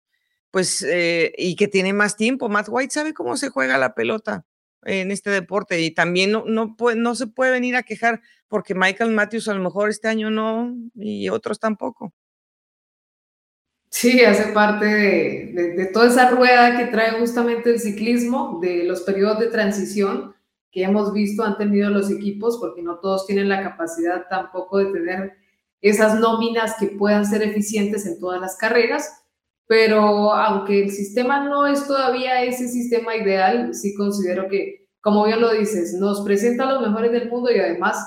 pues, eh, y que tiene más tiempo. Matt White sabe cómo se juega la pelota en este deporte y también no, no, puede, no se puede venir a quejar porque Michael Matthews a lo mejor este año no y otros tampoco. Sí, hace parte de, toda esa rueda que trae justamente el ciclismo, de los periodos de transición que hemos visto han tenido los equipos, porque no todos tienen la capacidad tampoco de tener esas nóminas que puedan ser eficientes en todas las carreras, pero aunque el sistema no es todavía ese sistema ideal, sí considero que, como bien lo dices, nos presenta a los mejores del mundo y además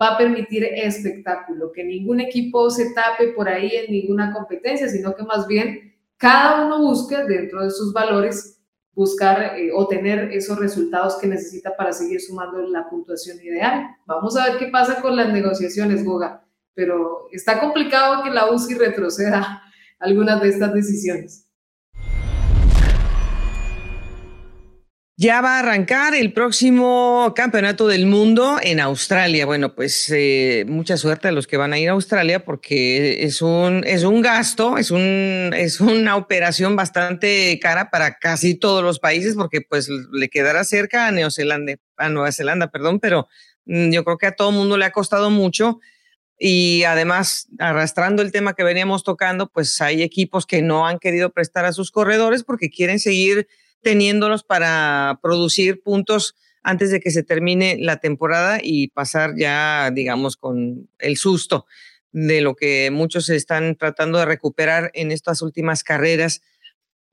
va a permitir espectáculo, que ningún equipo se tape por ahí en ninguna competencia, sino que más bien cada uno busque dentro de sus valores buscar eh, o tener esos resultados que necesita para seguir sumando la puntuación ideal. Vamos a ver qué pasa con las negociaciones, Goga, pero está complicado que la UCI retroceda algunas de estas decisiones. Ya va a arrancar el próximo campeonato del mundo en Australia. Bueno, pues eh, mucha suerte a los que van a ir a Australia porque es un, es un gasto, es, un, es una operación bastante cara para casi todos los países porque pues le quedará cerca a a Nueva Zelanda, perdón, pero mm, yo creo que a todo el mundo le ha costado mucho y además arrastrando el tema que veníamos tocando, pues hay equipos que no han querido prestar a sus corredores porque quieren seguir teniéndolos para producir puntos antes de que se termine la temporada y pasar ya, digamos, con el susto de lo que muchos están tratando de recuperar en estas últimas carreras.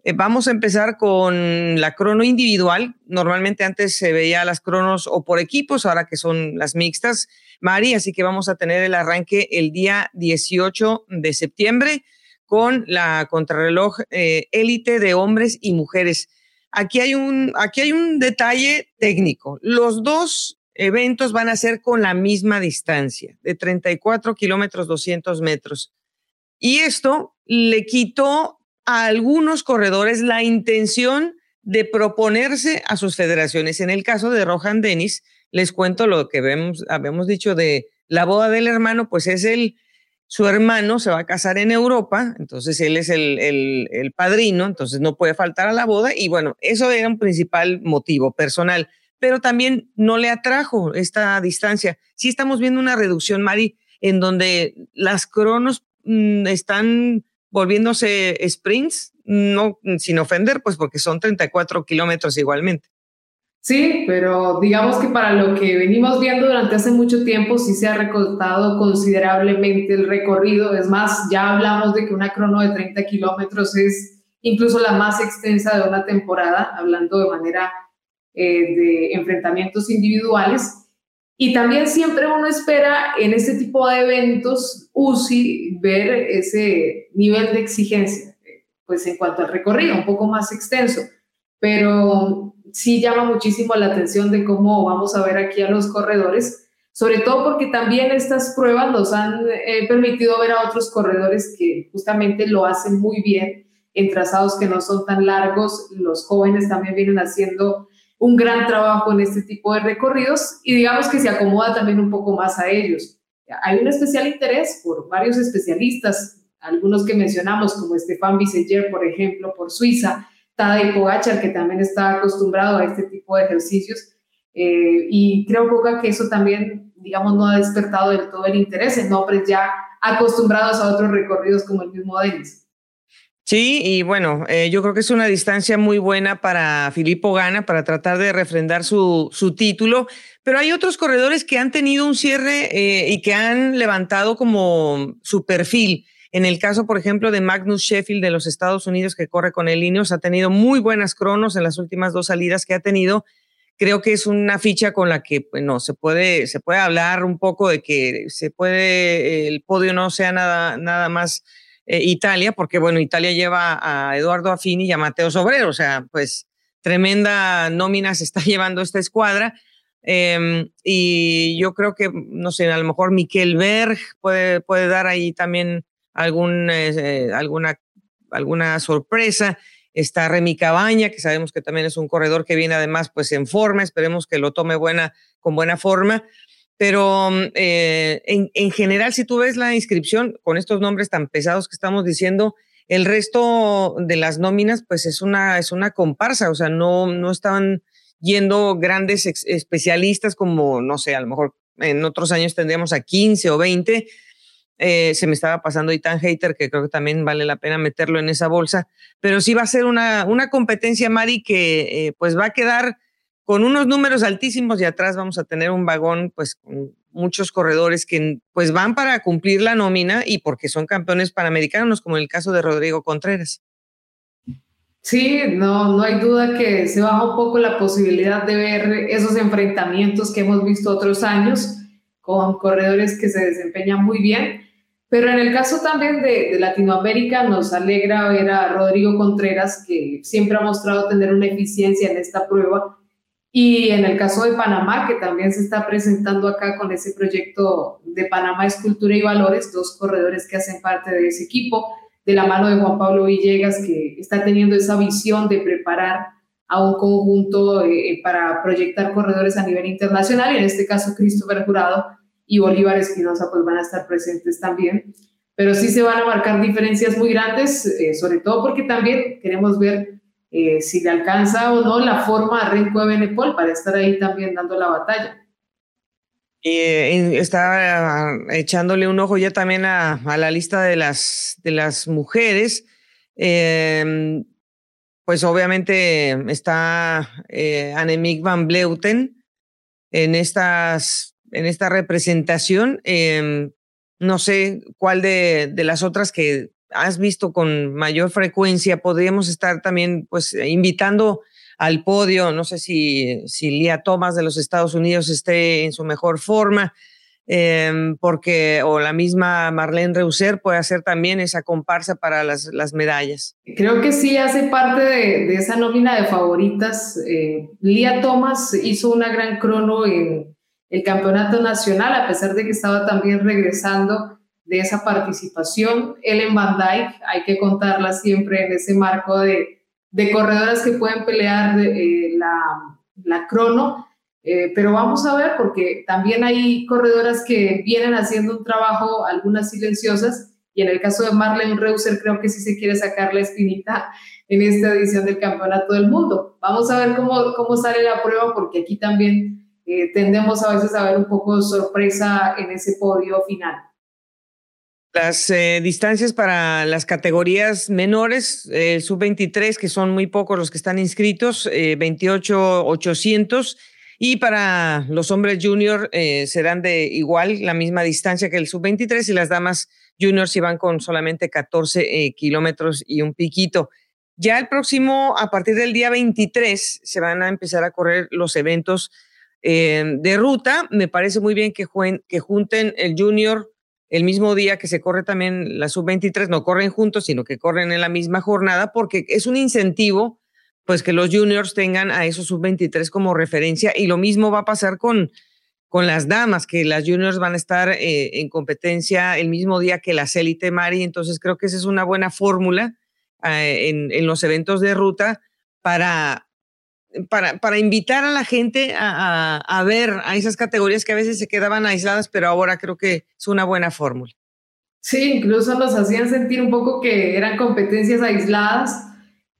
Eh, vamos a empezar con la crono individual. Normalmente antes se veía las cronos o por equipos, ahora que son las mixtas, Mari, así que vamos a tener el arranque el día 18 de septiembre con la contrarreloj eh, élite de hombres y mujeres. Aquí hay un, aquí hay un detalle técnico. Los dos eventos van a ser con la misma distancia, de 34 kilómetros 200 metros. Y esto le quitó a algunos corredores la intención de proponerse a sus federaciones. En el caso de Rohan Dennis, les cuento lo que vemos, habíamos dicho de la boda del hermano, pues es el, su hermano se va a casar en Europa, entonces él es el, el, padrino, entonces no puede faltar a la boda y bueno, eso era un principal motivo personal, pero también no le atrajo esta distancia. Sí estamos viendo una reducción, Mari, en donde las cronos mm, están volviéndose sprints, no sin ofender, pues porque son 34 kilómetros igualmente. Sí, pero digamos que para lo que venimos viendo durante hace mucho tiempo sí se ha recortado considerablemente el recorrido. Es más, ya hablamos de que una crono de 30 kilómetros es incluso la más extensa de una temporada, hablando de manera eh, de enfrentamientos individuales. Y también siempre uno espera en este tipo de eventos UCI ver ese nivel de exigencia, pues en cuanto al recorrido, un poco más extenso. Pero sí llama muchísimo la atención de cómo vamos a ver aquí a los corredores, sobre todo porque también estas pruebas nos han eh, permitido ver a otros corredores que justamente lo hacen muy bien en trazados que no son tan largos. Los jóvenes también vienen haciendo un gran trabajo en este tipo de recorridos y digamos que se acomoda también un poco más a ellos. Hay un especial interés por varios especialistas, algunos que mencionamos como Stefan Biseyer, por ejemplo, por Suiza, Tadej Pogachar, que también está acostumbrado a este tipo de ejercicios. Eh, y creo, que eso también, digamos, no ha despertado del todo el interés en nombres ya acostumbrados a otros recorridos como el mismo Denis. Sí, y bueno, eh, yo creo que es una distancia muy buena para Filippo Gana para tratar de refrendar su, su título, pero hay otros corredores que han tenido un cierre eh, y que han levantado como su perfil. En el caso, por ejemplo, de Magnus Sheffield de los Estados Unidos, que corre con el Ineos, ha tenido muy buenas cronos en las últimas dos salidas que ha tenido. Creo que es una ficha con la que, bueno, se puede, se puede hablar un poco de que se puede, el podio no sea nada, nada más eh, Italia, porque, bueno, Italia lleva a Eduardo Affini y a Mateo Sobrero, o sea, pues tremenda nómina se está llevando esta escuadra. Em, y yo creo que, no sé, a lo mejor Miquel Berg puede, puede dar ahí también algún, eh, alguna, alguna sorpresa. Está Remy Cabaña, que sabemos que también es un corredor que viene además pues en forma, esperemos que lo tome buena, con buena forma. Pero mm, eh, en, en, general, si tú ves la inscripción con estos nombres tan pesados que estamos diciendo, el resto de las nóminas, pues es una, es una comparsa, o sea, no, no estaban yendo grandes especialistas como, no sé, a lo mejor en otros años tendríamos a 15 o 20, Eh, se me estaba pasando Ethan Hater, que creo que también vale la pena meterlo en esa bolsa. Pero sí va a ser una, una competencia, Mari, que eh, pues va a quedar con unos números altísimos y atrás vamos a tener un vagón pues con muchos corredores que pues van para cumplir la nómina y porque son campeones panamericanos, como en el caso de Rodrigo Contreras. Sí, no, no hay duda que se baja un poco la posibilidad de ver esos enfrentamientos que hemos visto otros años con corredores que se desempeñan muy bien. Pero en el caso también de, de, Latinoamérica, nos alegra ver a Rodrigo Contreras, que siempre ha mostrado tener una eficiencia en esta prueba. Y en el caso de Panamá, que también se está presentando acá con ese proyecto de Panamá Escultura y Valores, dos corredores que hacen parte de ese equipo, de la mano de Juan Pablo Villegas, que está teniendo esa visión de preparar a un conjunto eh, para proyectar corredores a nivel internacional, y en este caso Christopher Jurado y Bolívar Espinosa pues van a estar presentes también. Pero sí se van a marcar diferencias muy grandes, eh, sobre todo porque también queremos ver eh, si le alcanza o no la forma a Renko de Benepol para estar ahí también dando la batalla. Y eh, está echándole un ojo ya también a, la lista de las, de las mujeres. Pues obviamente está eh, van Bleuten en, estas, en esta representación. Em, no sé cuál de, de, las otras que has visto con mayor frecuencia podríamos estar también pues invitando al podio. No sé si, si Lía Thomas de los Estados Unidos esté en su mejor forma, eh, porque, o la misma Marlene Reuser puede hacer también esa comparsa para las, las medallas. Creo que sí hace parte de, de esa nómina de favoritas. Eh, Lía Thomas hizo una gran crono en el campeonato nacional, a pesar de que estaba también regresando de esa participación. Ellen Van Dyke, hay que contarla siempre en ese marco de de corredoras que pueden pelear eh, la, la, crono, eh, pero vamos a ver porque también hay corredoras que vienen haciendo un trabajo, algunas silenciosas, y en el caso de Marlene Reuser creo que sí se quiere sacar la espinita en esta edición del Campeonato del Mundo. Vamos a ver cómo, cómo sale la prueba porque aquí también eh, tendemos a veces a ver un poco sorpresa en ese podio final. Las eh, distancias para las categorías menores, el eh, sub-23, que son muy pocos los que están inscritos, eh, 28,800. Y para los hombres junior eh, serán de igual, la misma distancia que el sub-23 y las damas juniors iban con solamente 14 kilómetros y un piquito. Ya el próximo, a partir del día 23, se van a empezar a correr los eventos de ruta. Me parece muy bien que, que junten el junior el mismo día que se corre también la sub-23, no corren juntos, sino que corren en la misma jornada, porque es un incentivo, pues que los juniors tengan a esos sub-23 como referencia. Y lo mismo va a pasar con, con las damas, que las juniors van a estar eh, en competencia el mismo día que las élite Mari. Entonces creo que esa es una buena fórmula eh, en, en los eventos de ruta para para, para invitar a la gente a, a, ver a esas categorías que a veces se quedaban aisladas, pero ahora creo que es una buena fórmula. Sí, incluso nos hacían sentir un poco que eran competencias aisladas.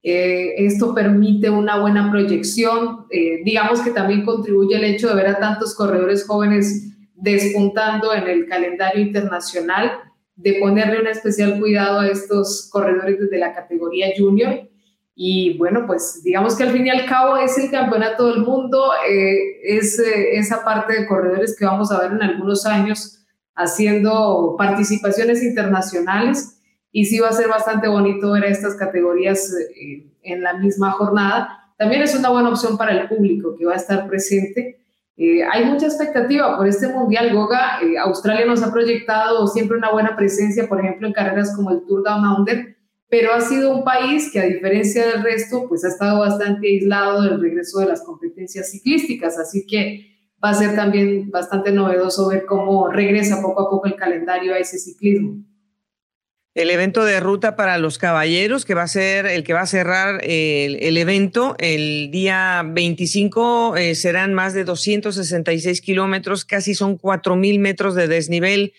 Eh, esto permite una buena proyección. Eh, digamos que también contribuye el hecho de ver a tantos corredores jóvenes despuntando en el calendario internacional, de ponerle un especial cuidado a estos corredores desde la categoría junior y bueno, pues digamos que al fin y al cabo es el campeonato del mundo, eh, es eh, esa parte de corredores que vamos a ver en algunos años haciendo participaciones internacionales y sí va a ser bastante bonito ver estas categorías eh, en la misma jornada. También es una buena opción para el público que va a estar presente. hay mucha expectativa por este Mundial Goga. Australia nos ha proyectado siempre una buena presencia, por ejemplo, en carreras como el Tour Down Under pero ha sido un país que a diferencia del resto, pues ha estado bastante aislado del regreso de las competencias ciclísticas, así que va a ser también bastante novedoso ver cómo regresa poco a poco el calendario a ese ciclismo. El evento de ruta para los caballeros, que va a ser el que va a cerrar el, evento el día 25, eh, serán más de 266 kilómetros, casi son 4.000 metros de desnivel.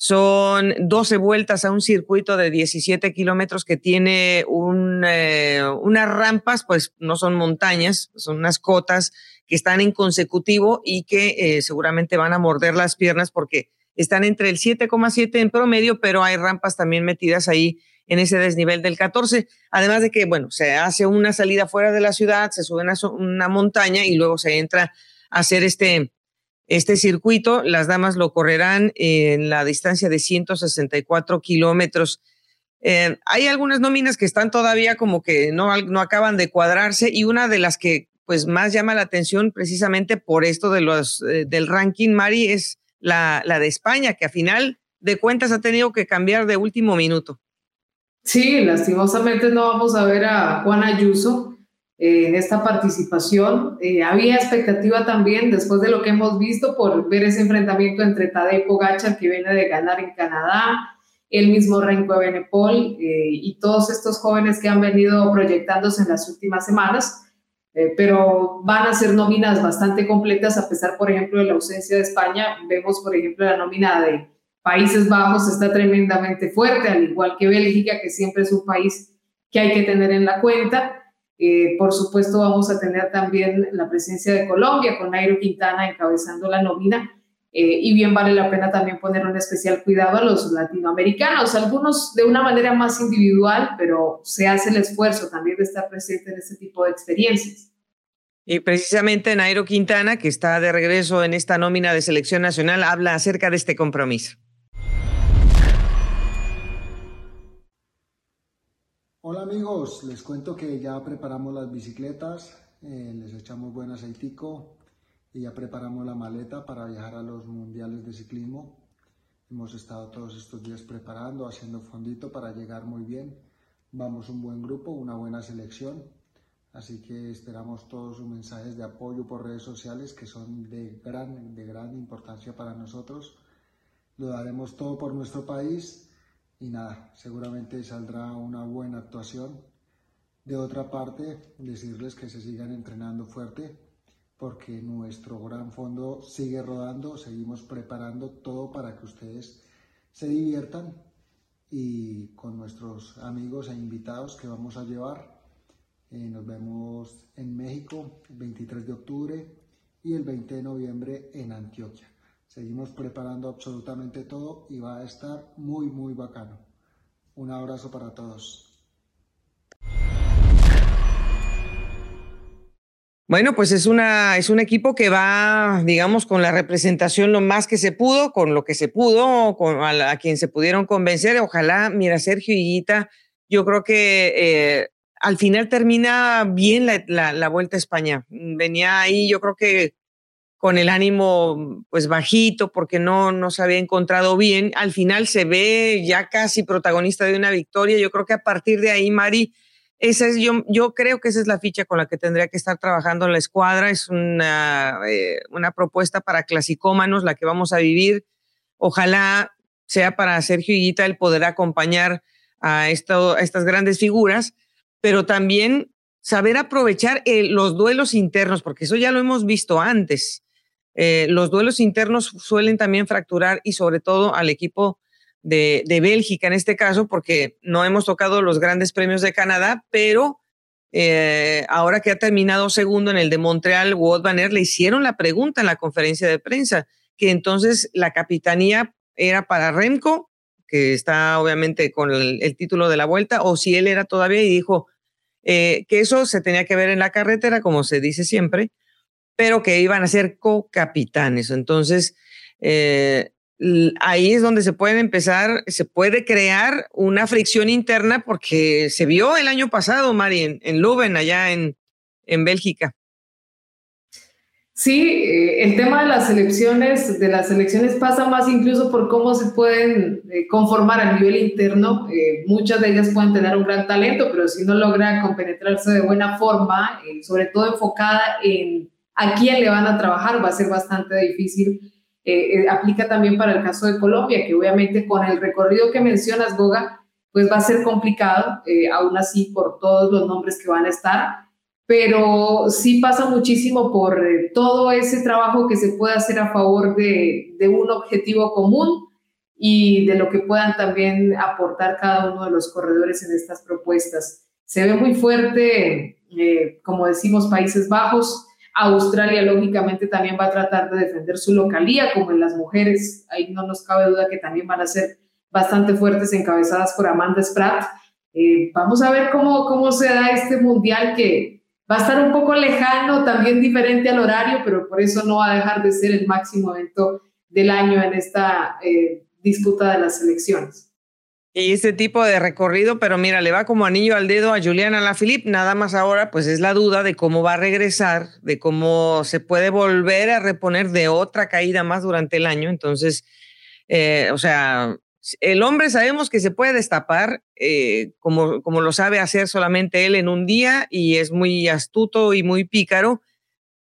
Son 12 vueltas a un circuito de 17 kilómetros que tiene un, eh, unas rampas, pues no son montañas, son unas cotas que están en consecutivo y que eh, seguramente van a morder las piernas porque están entre el 7,7 en promedio, pero hay rampas también metidas ahí en ese desnivel del 14. Además de que, bueno, se hace una salida fuera de la ciudad, se sube a una montaña y luego se entra a hacer este, este circuito. Las damas lo correrán en la distancia de 164 kilómetros. Eh, hay algunas nóminas que están todavía como que no, no acaban de cuadrarse y una de las que pues más llama la atención precisamente por esto de los, eh, del ranking, Mari, es la, la de España, que a final de cuentas ha tenido que cambiar de último minuto. Sí, lastimosamente no vamos a ver a Juan Ayuso eh, en esta participación. Eh, había expectativa también, después de lo que hemos visto, por ver ese enfrentamiento entre Tadej Pogacar, que viene de ganar en Canadá, el mismo Renko Benepol eh, y todos estos jóvenes que han venido proyectándose en las últimas semanas. Pero van a ser nóminas bastante completas a pesar, por ejemplo, de la ausencia de España. Vemos, por ejemplo, la nómina de Países Bajos está tremendamente fuerte, al igual que Bélgica, que siempre es un país que hay que tener en la cuenta. Eh, por supuesto, vamos a tener también la presencia de Colombia con Nairo Quintana encabezando la nómina. Eh, y bien vale la pena también poner un especial cuidado a los latinoamericanos, algunos de una manera más individual, pero se hace el esfuerzo también de estar presente en este tipo de experiencias. Y precisamente Nairo Quintana, que está de regreso en esta nómina de selección nacional, habla acerca de este compromiso. Hola amigos, les cuento que ya preparamos las bicicletas, eh, les echamos buen aceitico y ya preparamos la maleta para viajar a los mundiales de ciclismo. Hemos estado todos estos días preparando, haciendo fondito para llegar muy bien. Vamos un buen grupo, una buena selección, así que esperamos todos sus mensajes de apoyo por redes sociales que son de gran, de gran importancia para nosotros. Lo daremos todo por nuestro país y nada, seguramente saldrá una buena actuación. De otra parte, decirles que se sigan entrenando fuerte porque nuestro gran fondo sigue rodando, seguimos preparando todo para que ustedes se diviertan y con nuestros amigos e invitados que vamos a llevar. Eh, nos vemos en México el 23 de octubre y el 20 de noviembre en Antioquia. Seguimos preparando absolutamente todo y va a estar muy, muy bacano. Un abrazo para todos. Bueno, pues es, una, es un equipo que va, digamos, con la representación lo más que se pudo, con lo que se pudo, con a, quien se pudieron convencer. Ojalá, mira, Sergio y Guita, yo creo que eh, al final termina bien la, la, Vuelta a España. Venía ahí, yo creo que con el ánimo pues bajito porque no, no se había encontrado bien. Al final se ve ya casi protagonista de una victoria. Yo creo que a partir de ahí, Mari, esa es, yo, yo creo que esa es la ficha con la que tendría que estar trabajando la escuadra. Es una, eh, una propuesta para clasicómanos la que vamos a vivir. Ojalá sea para Sergio Higuita el poder acompañar a, a estas grandes figuras, pero también saber aprovechar eh, los duelos internos, porque eso ya lo hemos visto antes. Eh, los duelos internos suelen también fracturar y sobre todo al equipo de, Bélgica en este caso, porque no hemos tocado los grandes premios de Canadá, pero eh, ahora que ha terminado segundo en el de Montreal, Wout Van le hicieron la pregunta en la conferencia de prensa, que entonces la capitanía era para Remco, que está obviamente con el, título de la vuelta, o si él era todavía y dijo eh, que eso se tenía que ver en la carretera, como se dice siempre, pero que iban a ser co-capitanes. Entonces, eh, ahí es donde se puede empezar, se puede crear una fricción interna porque se vio el año pasado, Mari, en, en allá en, en Bélgica. Sí, eh, el tema de las elecciones, de las elecciones pasa más incluso por cómo se pueden eh, conformar a nivel interno. muchas de ellas pueden tener un gran talento, pero si no logran compenetrarse de buena forma, sobre todo enfocada en a quién le van a trabajar, va a ser bastante difícil. Eh, eh, aplica también para el caso de Colombia, que obviamente con el recorrido que mencionas, Goga, pues va a ser complicado, eh, aún así por todos los nombres que van a estar, pero sí pasa muchísimo por todo ese trabajo que se puede hacer a favor de un objetivo común y de lo que puedan también aportar cada uno de los corredores en estas propuestas. Se ve muy fuerte, como decimos, Países Bajos, Australia, lógicamente, también va a tratar de defender su localía, como en las mujeres. Ahí no nos cabe duda que también van a ser bastante fuertes, encabezadas por Amanda Spratt. Eh, vamos a ver cómo, cómo se da este mundial que va a estar un poco lejano, también diferente al horario, pero por eso no va a dejar de ser el máximo evento del año en esta eh, disputa de las elecciones. Y este tipo de recorrido, pero mira, le va como anillo al dedo a Juliana Lafilippe, nada más ahora pues es la duda de cómo va a regresar, de cómo se puede volver a reponer de otra caída más durante el año. Entonces, eh, o sea, el hombre sabemos que se puede destapar eh, como, como lo sabe hacer solamente él en un día y es muy astuto y muy pícaro.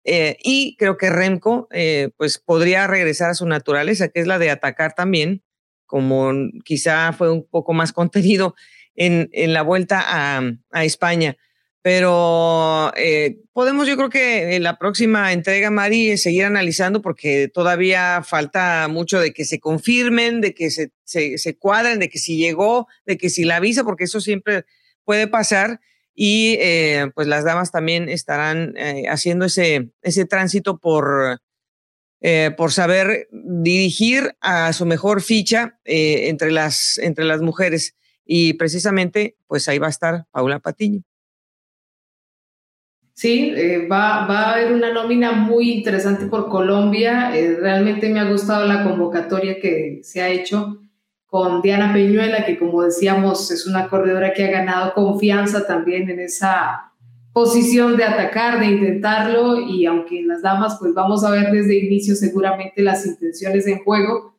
Eh, y creo que Remco pues podría regresar a su naturaleza, que es la de atacar también como quizá fue un poco más contenido en, en la vuelta a, a España. Pero eh, podemos, yo creo que en la próxima entrega, Mari, seguir analizando porque todavía falta mucho de que se confirmen, de que se, se, cuadren, de que si llegó, de que si la avisa, porque eso siempre puede pasar. Y eh, pues las damas también estarán eh, haciendo ese, ese tránsito por, eh, por saber dirigir a su mejor ficha eh, entre, las, entre las mujeres. Y precisamente, pues ahí va a estar Paula Patiño. Sí, eh, va, va, a haber una nómina muy interesante por Colombia. realmente me ha gustado la convocatoria que se ha hecho con Diana Peñuela, que como decíamos es una corredora que ha ganado confianza también en esa posición de atacar, de intentarlo y aunque en las damas pues vamos a ver desde inicio seguramente las intenciones en juego,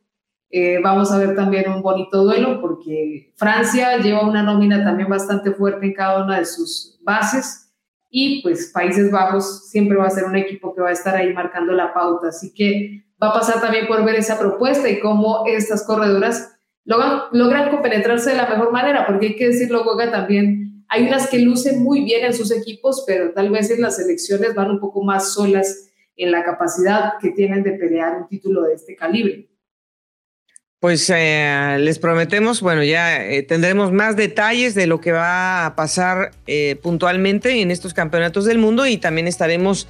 eh, vamos a ver también un bonito duelo porque Francia lleva una nómina también bastante fuerte en cada una de sus bases y pues Países Bajos siempre va a ser un equipo que va a estar ahí marcando la pauta, así que va a pasar también por ver esa propuesta y cómo estas corredoras logran, logran compenetrarse de la mejor manera, porque hay que decirlo, Goga, también hay unas que lucen muy bien en sus equipos, pero tal vez en las elecciones van un poco más solas en la capacidad que tienen de pelear un título de este calibre. Pues eh, les prometemos, bueno, ya eh, tendremos más detalles de lo que va a pasar eh, puntualmente en estos campeonatos del mundo y también estaremos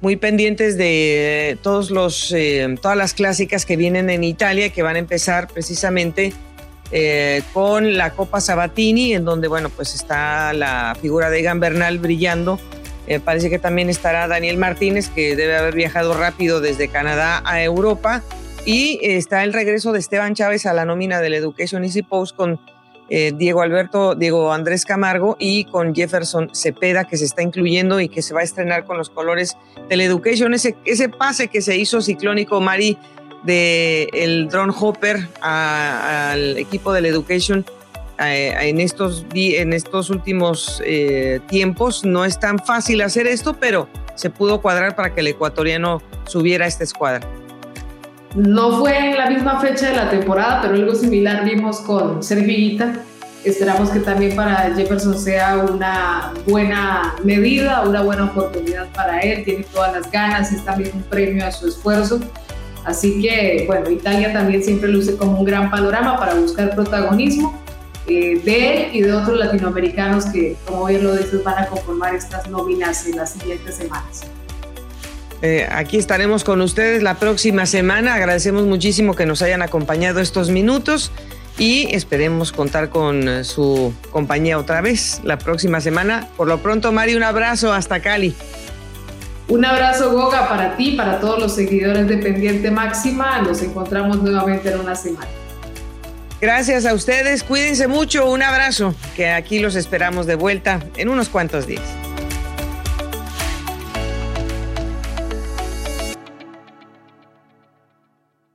muy pendientes de todos los, todas las clásicas que vienen en Italia, que van a empezar precisamente eh, con la Copa Sabatini, en donde, bueno, pues está la figura de Egan Bernal brillando. Eh, parece que también estará Daniel Martínez, que debe haber viajado rápido desde Canadá a Europa. Y está el regreso de Esteban Chávez a la nómina del Education Easy Post con eh, Diego Alberto, Diego Andrés Camargo y con Jefferson Cepeda, que se está incluyendo y que se va a estrenar con los colores del Education. Ese, ese pase que se hizo ciclónico, Mari, del el drone hopper al equipo del Education eh, en, estos, en estos últimos eh, tiempos. No es tan fácil hacer esto, pero se pudo cuadrar para que el ecuatoriano subiera a esta escuadra. No fue en la misma fecha de la temporada, pero algo similar vimos con Servillita. Esperamos que también para Jefferson sea una buena medida, una buena oportunidad para él. Tiene todas las ganas, es también un premio a su esfuerzo. Así que, bueno, Italia también siempre luce como un gran panorama para buscar protagonismo eh, de él y de otros latinoamericanos que, como bien lo dices, van a conformar estas nóminas en las siguientes semanas. Eh, aquí estaremos con ustedes la próxima semana. Agradecemos muchísimo que nos hayan acompañado estos minutos y esperemos contar con eh, su compañía otra vez la próxima semana. Por lo pronto, Mari, un abrazo hasta Cali. Un abrazo, Goga, para ti, para todos los seguidores de Pendiente Máxima. Nos encontramos nuevamente en una semana. Gracias a ustedes, cuídense mucho, un abrazo, que aquí los esperamos de vuelta en unos cuantos días.